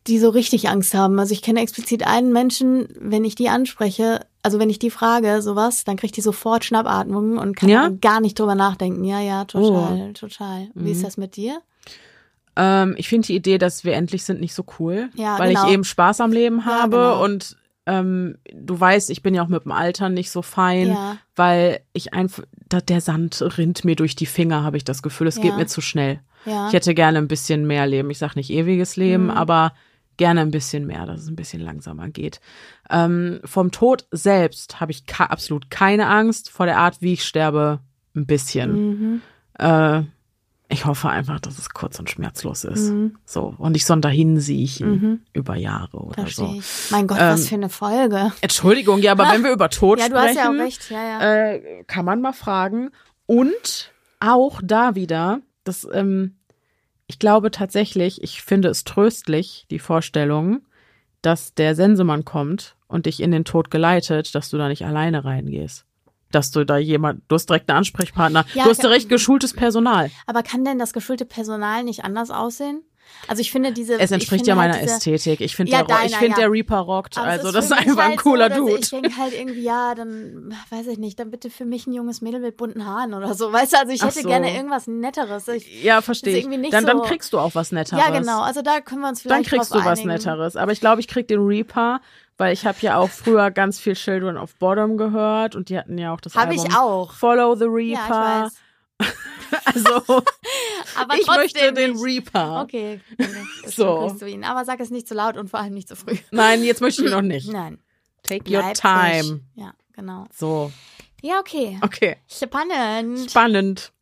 die so richtig Angst haben. Also ich kenne explizit einen Menschen, wenn ich die anspreche, also wenn ich die frage, sowas, dann kriegt die sofort Schnappatmung und kann
Ja?
gar nicht drüber nachdenken. Ja, ja, total, total. Wie ist
Mhm.
das mit dir?
Ähm, ich finde die Idee, dass wir endlich sind, nicht so cool,
Ja,
weil
genau.
ich eben Spaß am Leben
Ja,
habe
genau.
und ähm, du weißt, ich bin ja auch mit dem Alter nicht so fein,
Ja.
weil ich einfach, der Sand rinnt mir durch die Finger, habe ich das Gefühl, es geht
Ja.
mir zu schnell.
Ja.
Ich hätte gerne ein bisschen mehr Leben. Ich sage nicht ewiges Leben,
Mhm.
aber gerne ein bisschen mehr, dass es ein bisschen langsamer geht. Ähm, vom Tod selbst habe ich absolut keine Angst. Vor der Art, wie ich sterbe, ein bisschen.
Mhm.
Äh, ich hoffe einfach, dass es kurz und schmerzlos ist.
Mhm.
So. Und nicht so ein Dahinsiechen
Mhm.
über Jahre oder
Verstehe
so.
ich. Mein Gott,
Ähm,
was für eine Folge.
Entschuldigung, ja, aber wenn wir über Tod
Ja, du
sprechen,
hast ja auch recht. Ja, ja.
äh, kann man mal fragen. Und auch da wieder, das, ähm, ich glaube tatsächlich, ich finde es tröstlich, die Vorstellung, dass der Sensemann kommt und dich in den Tod geleitet, dass du da nicht alleine reingehst. Dass du da jemand, du hast direkt einen Ansprechpartner,
Ja,
du hast direkt geschultes Personal.
Aber kann denn das geschulte Personal nicht anders aussehen? Also ich finde diese.
Es
ich
entspricht ja meiner
halt diese,
Ästhetik. Ich finde
Ja,
der, Ro- ich
deiner,
find
ja.
der Reaper rockt.
Aber
Also das ist einfach ein
halt
cooler
so,
Dude.
Ich denke halt irgendwie, ja, dann weiß ich nicht, dann bitte für mich ein junges Mädel mit bunten Haaren oder so. Weißt du, also ich
Ach
hätte
so.
gerne irgendwas Netteres. Ich,
Ja, verstehe Dann, dann
so-
kriegst du auch was Netteres.
ja, genau. Also da können wir uns vielleicht
Dann kriegst du was
einigen.
Netteres. Aber ich glaube, ich krieg den Reaper, weil ich habe ja auch früher ganz viel Children of Bottom gehört und die hatten ja auch das
Habe
Album
ich auch.
Follow the
Ja,
Reaper.
weiß.
also ich möchte den
nicht.
Reaper.
Okay,
So.
du ihn. Aber sag es nicht zu laut und vor allem nicht zu früh.
Nein, jetzt möchte ich ihn noch nicht.
Nein.
Take your time.
Ja, genau.
So,
Ja, okay.
okay.
Spannend.
Spannend.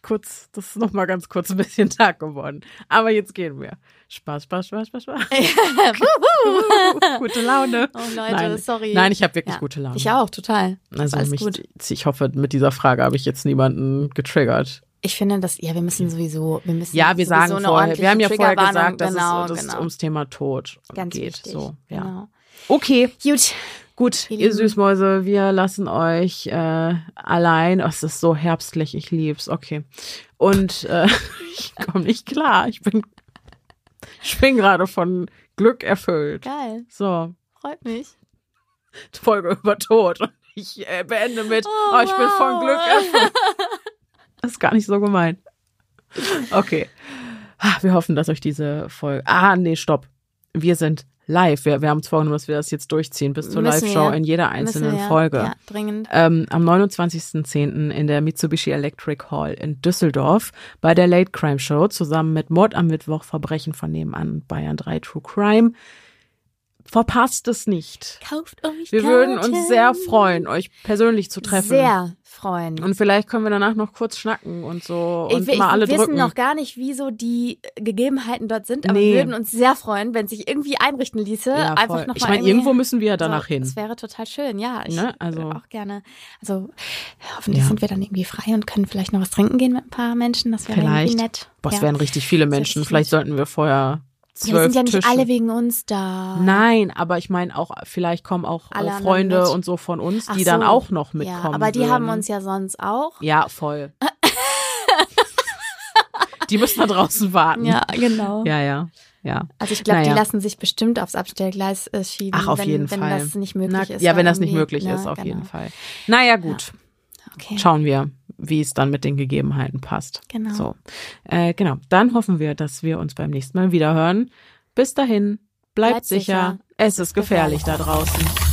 Kurz, das ist noch mal ganz kurz ein bisschen Tag geworden. Aber jetzt gehen wir. Spaß, Spaß, Spaß, Spaß, Spaß. Gute Laune.
Oh Leute,
Nein.
sorry.
Nein, ich habe wirklich
Ja.
gute Laune.
Ich auch, total.
Also
Alles
mich,
gut.
ich hoffe, mit dieser Frage habe ich jetzt niemanden getriggert.
Ich finde, dass, ja, wir müssen sowieso, wir müssen
Ja, wir sagen vorher, wir haben ja vorher gesagt, dass
genau,
es, dass
genau.
ums Thema Tod
Ganz
geht.
wichtig.
So, ja.
Genau.
Okay,
Gut.
gut,
Ihr
ihr. Süßmäuse, wir lassen euch äh, allein. Oh, es ist so herbstlich, ich lieb's. Okay. Und äh, ich komme nicht klar. Ich bin, ich bin gerade von Glück erfüllt.
Geil.
So,
Freut mich.
Folge über Tod. Und ich äh, beende mit, oh,
Oh,
ich bin von
wow.
Glück erfüllt. Das ist gar nicht so gemeint. Okay. Ah, Wir hoffen, dass euch diese Folge. Ah, nee, stopp. Wir sind live. Wir, wir haben uns vorgenommen, dass wir das jetzt durchziehen bis zur Live-Show in jeder einzelnen
wir.
Folge.
Ja, dringend.
Ähm, am 29.10. in der Mitsubishi Electric Hall in Düsseldorf bei der Late Crime Show zusammen mit Mord am Mittwoch, Verbrechen von nebenan, Bayern 3 True Crime. Verpasst es nicht.
Kauft euch
Wir würden
Karten.
uns sehr freuen, euch persönlich zu treffen.
Sehr freuen.
Und vielleicht können wir danach noch kurz schnacken und so und
ich,
mal alle
wir wissen
drücken.
noch gar nicht, wie so die Gegebenheiten dort sind, aber
Nee.
wir würden uns sehr freuen, wenn sich irgendwie einrichten ließe.
ja,
einfach noch
ich meine, irgendwo müssen wir ja danach
so,
hin.
Das wäre total schön, ja. Ich
Ne, also-
würde auch gerne. Also hoffentlich
Ja.
sind wir dann irgendwie frei und können vielleicht noch was trinken gehen mit ein paar Menschen. Das wäre irgendwie nett.
Boah, es
ja.
wären richtig viele Menschen. Vielleicht sollten wir vorher
ja, wir
zwölf
sind ja nicht
Tische.
alle wegen uns da.
Nein, aber ich meine auch, vielleicht kommen auch
Alle
äh,
anderen
Freunde und so von uns,
Ach
die dann
so.
auch noch
ja,
mitkommen.
aber die
würden.
haben uns ja sonst auch.
Ja, voll. die müssen da draußen warten.
Ja, genau.
ja, ja. ja.
Also ich glaube,
Naja.
die lassen sich bestimmt aufs Abstellgleis äh, schieben,
Ach, auf
wenn,
jeden
wenn
Fall.
das nicht möglich
Na,
ist.
ja, wenn das nicht möglich
Ja,
ist, auf
genau.
jeden Fall. Naja, gut.
Okay.
Schauen wir, wie es dann mit den Gegebenheiten passt.
Genau.
So. Äh, genau. Dann hoffen wir, dass wir uns beim nächsten Mal wieder hören. Bis dahin, bleibt,
Bleibt
sicher.
sicher.
Es ist gefährlich da draußen.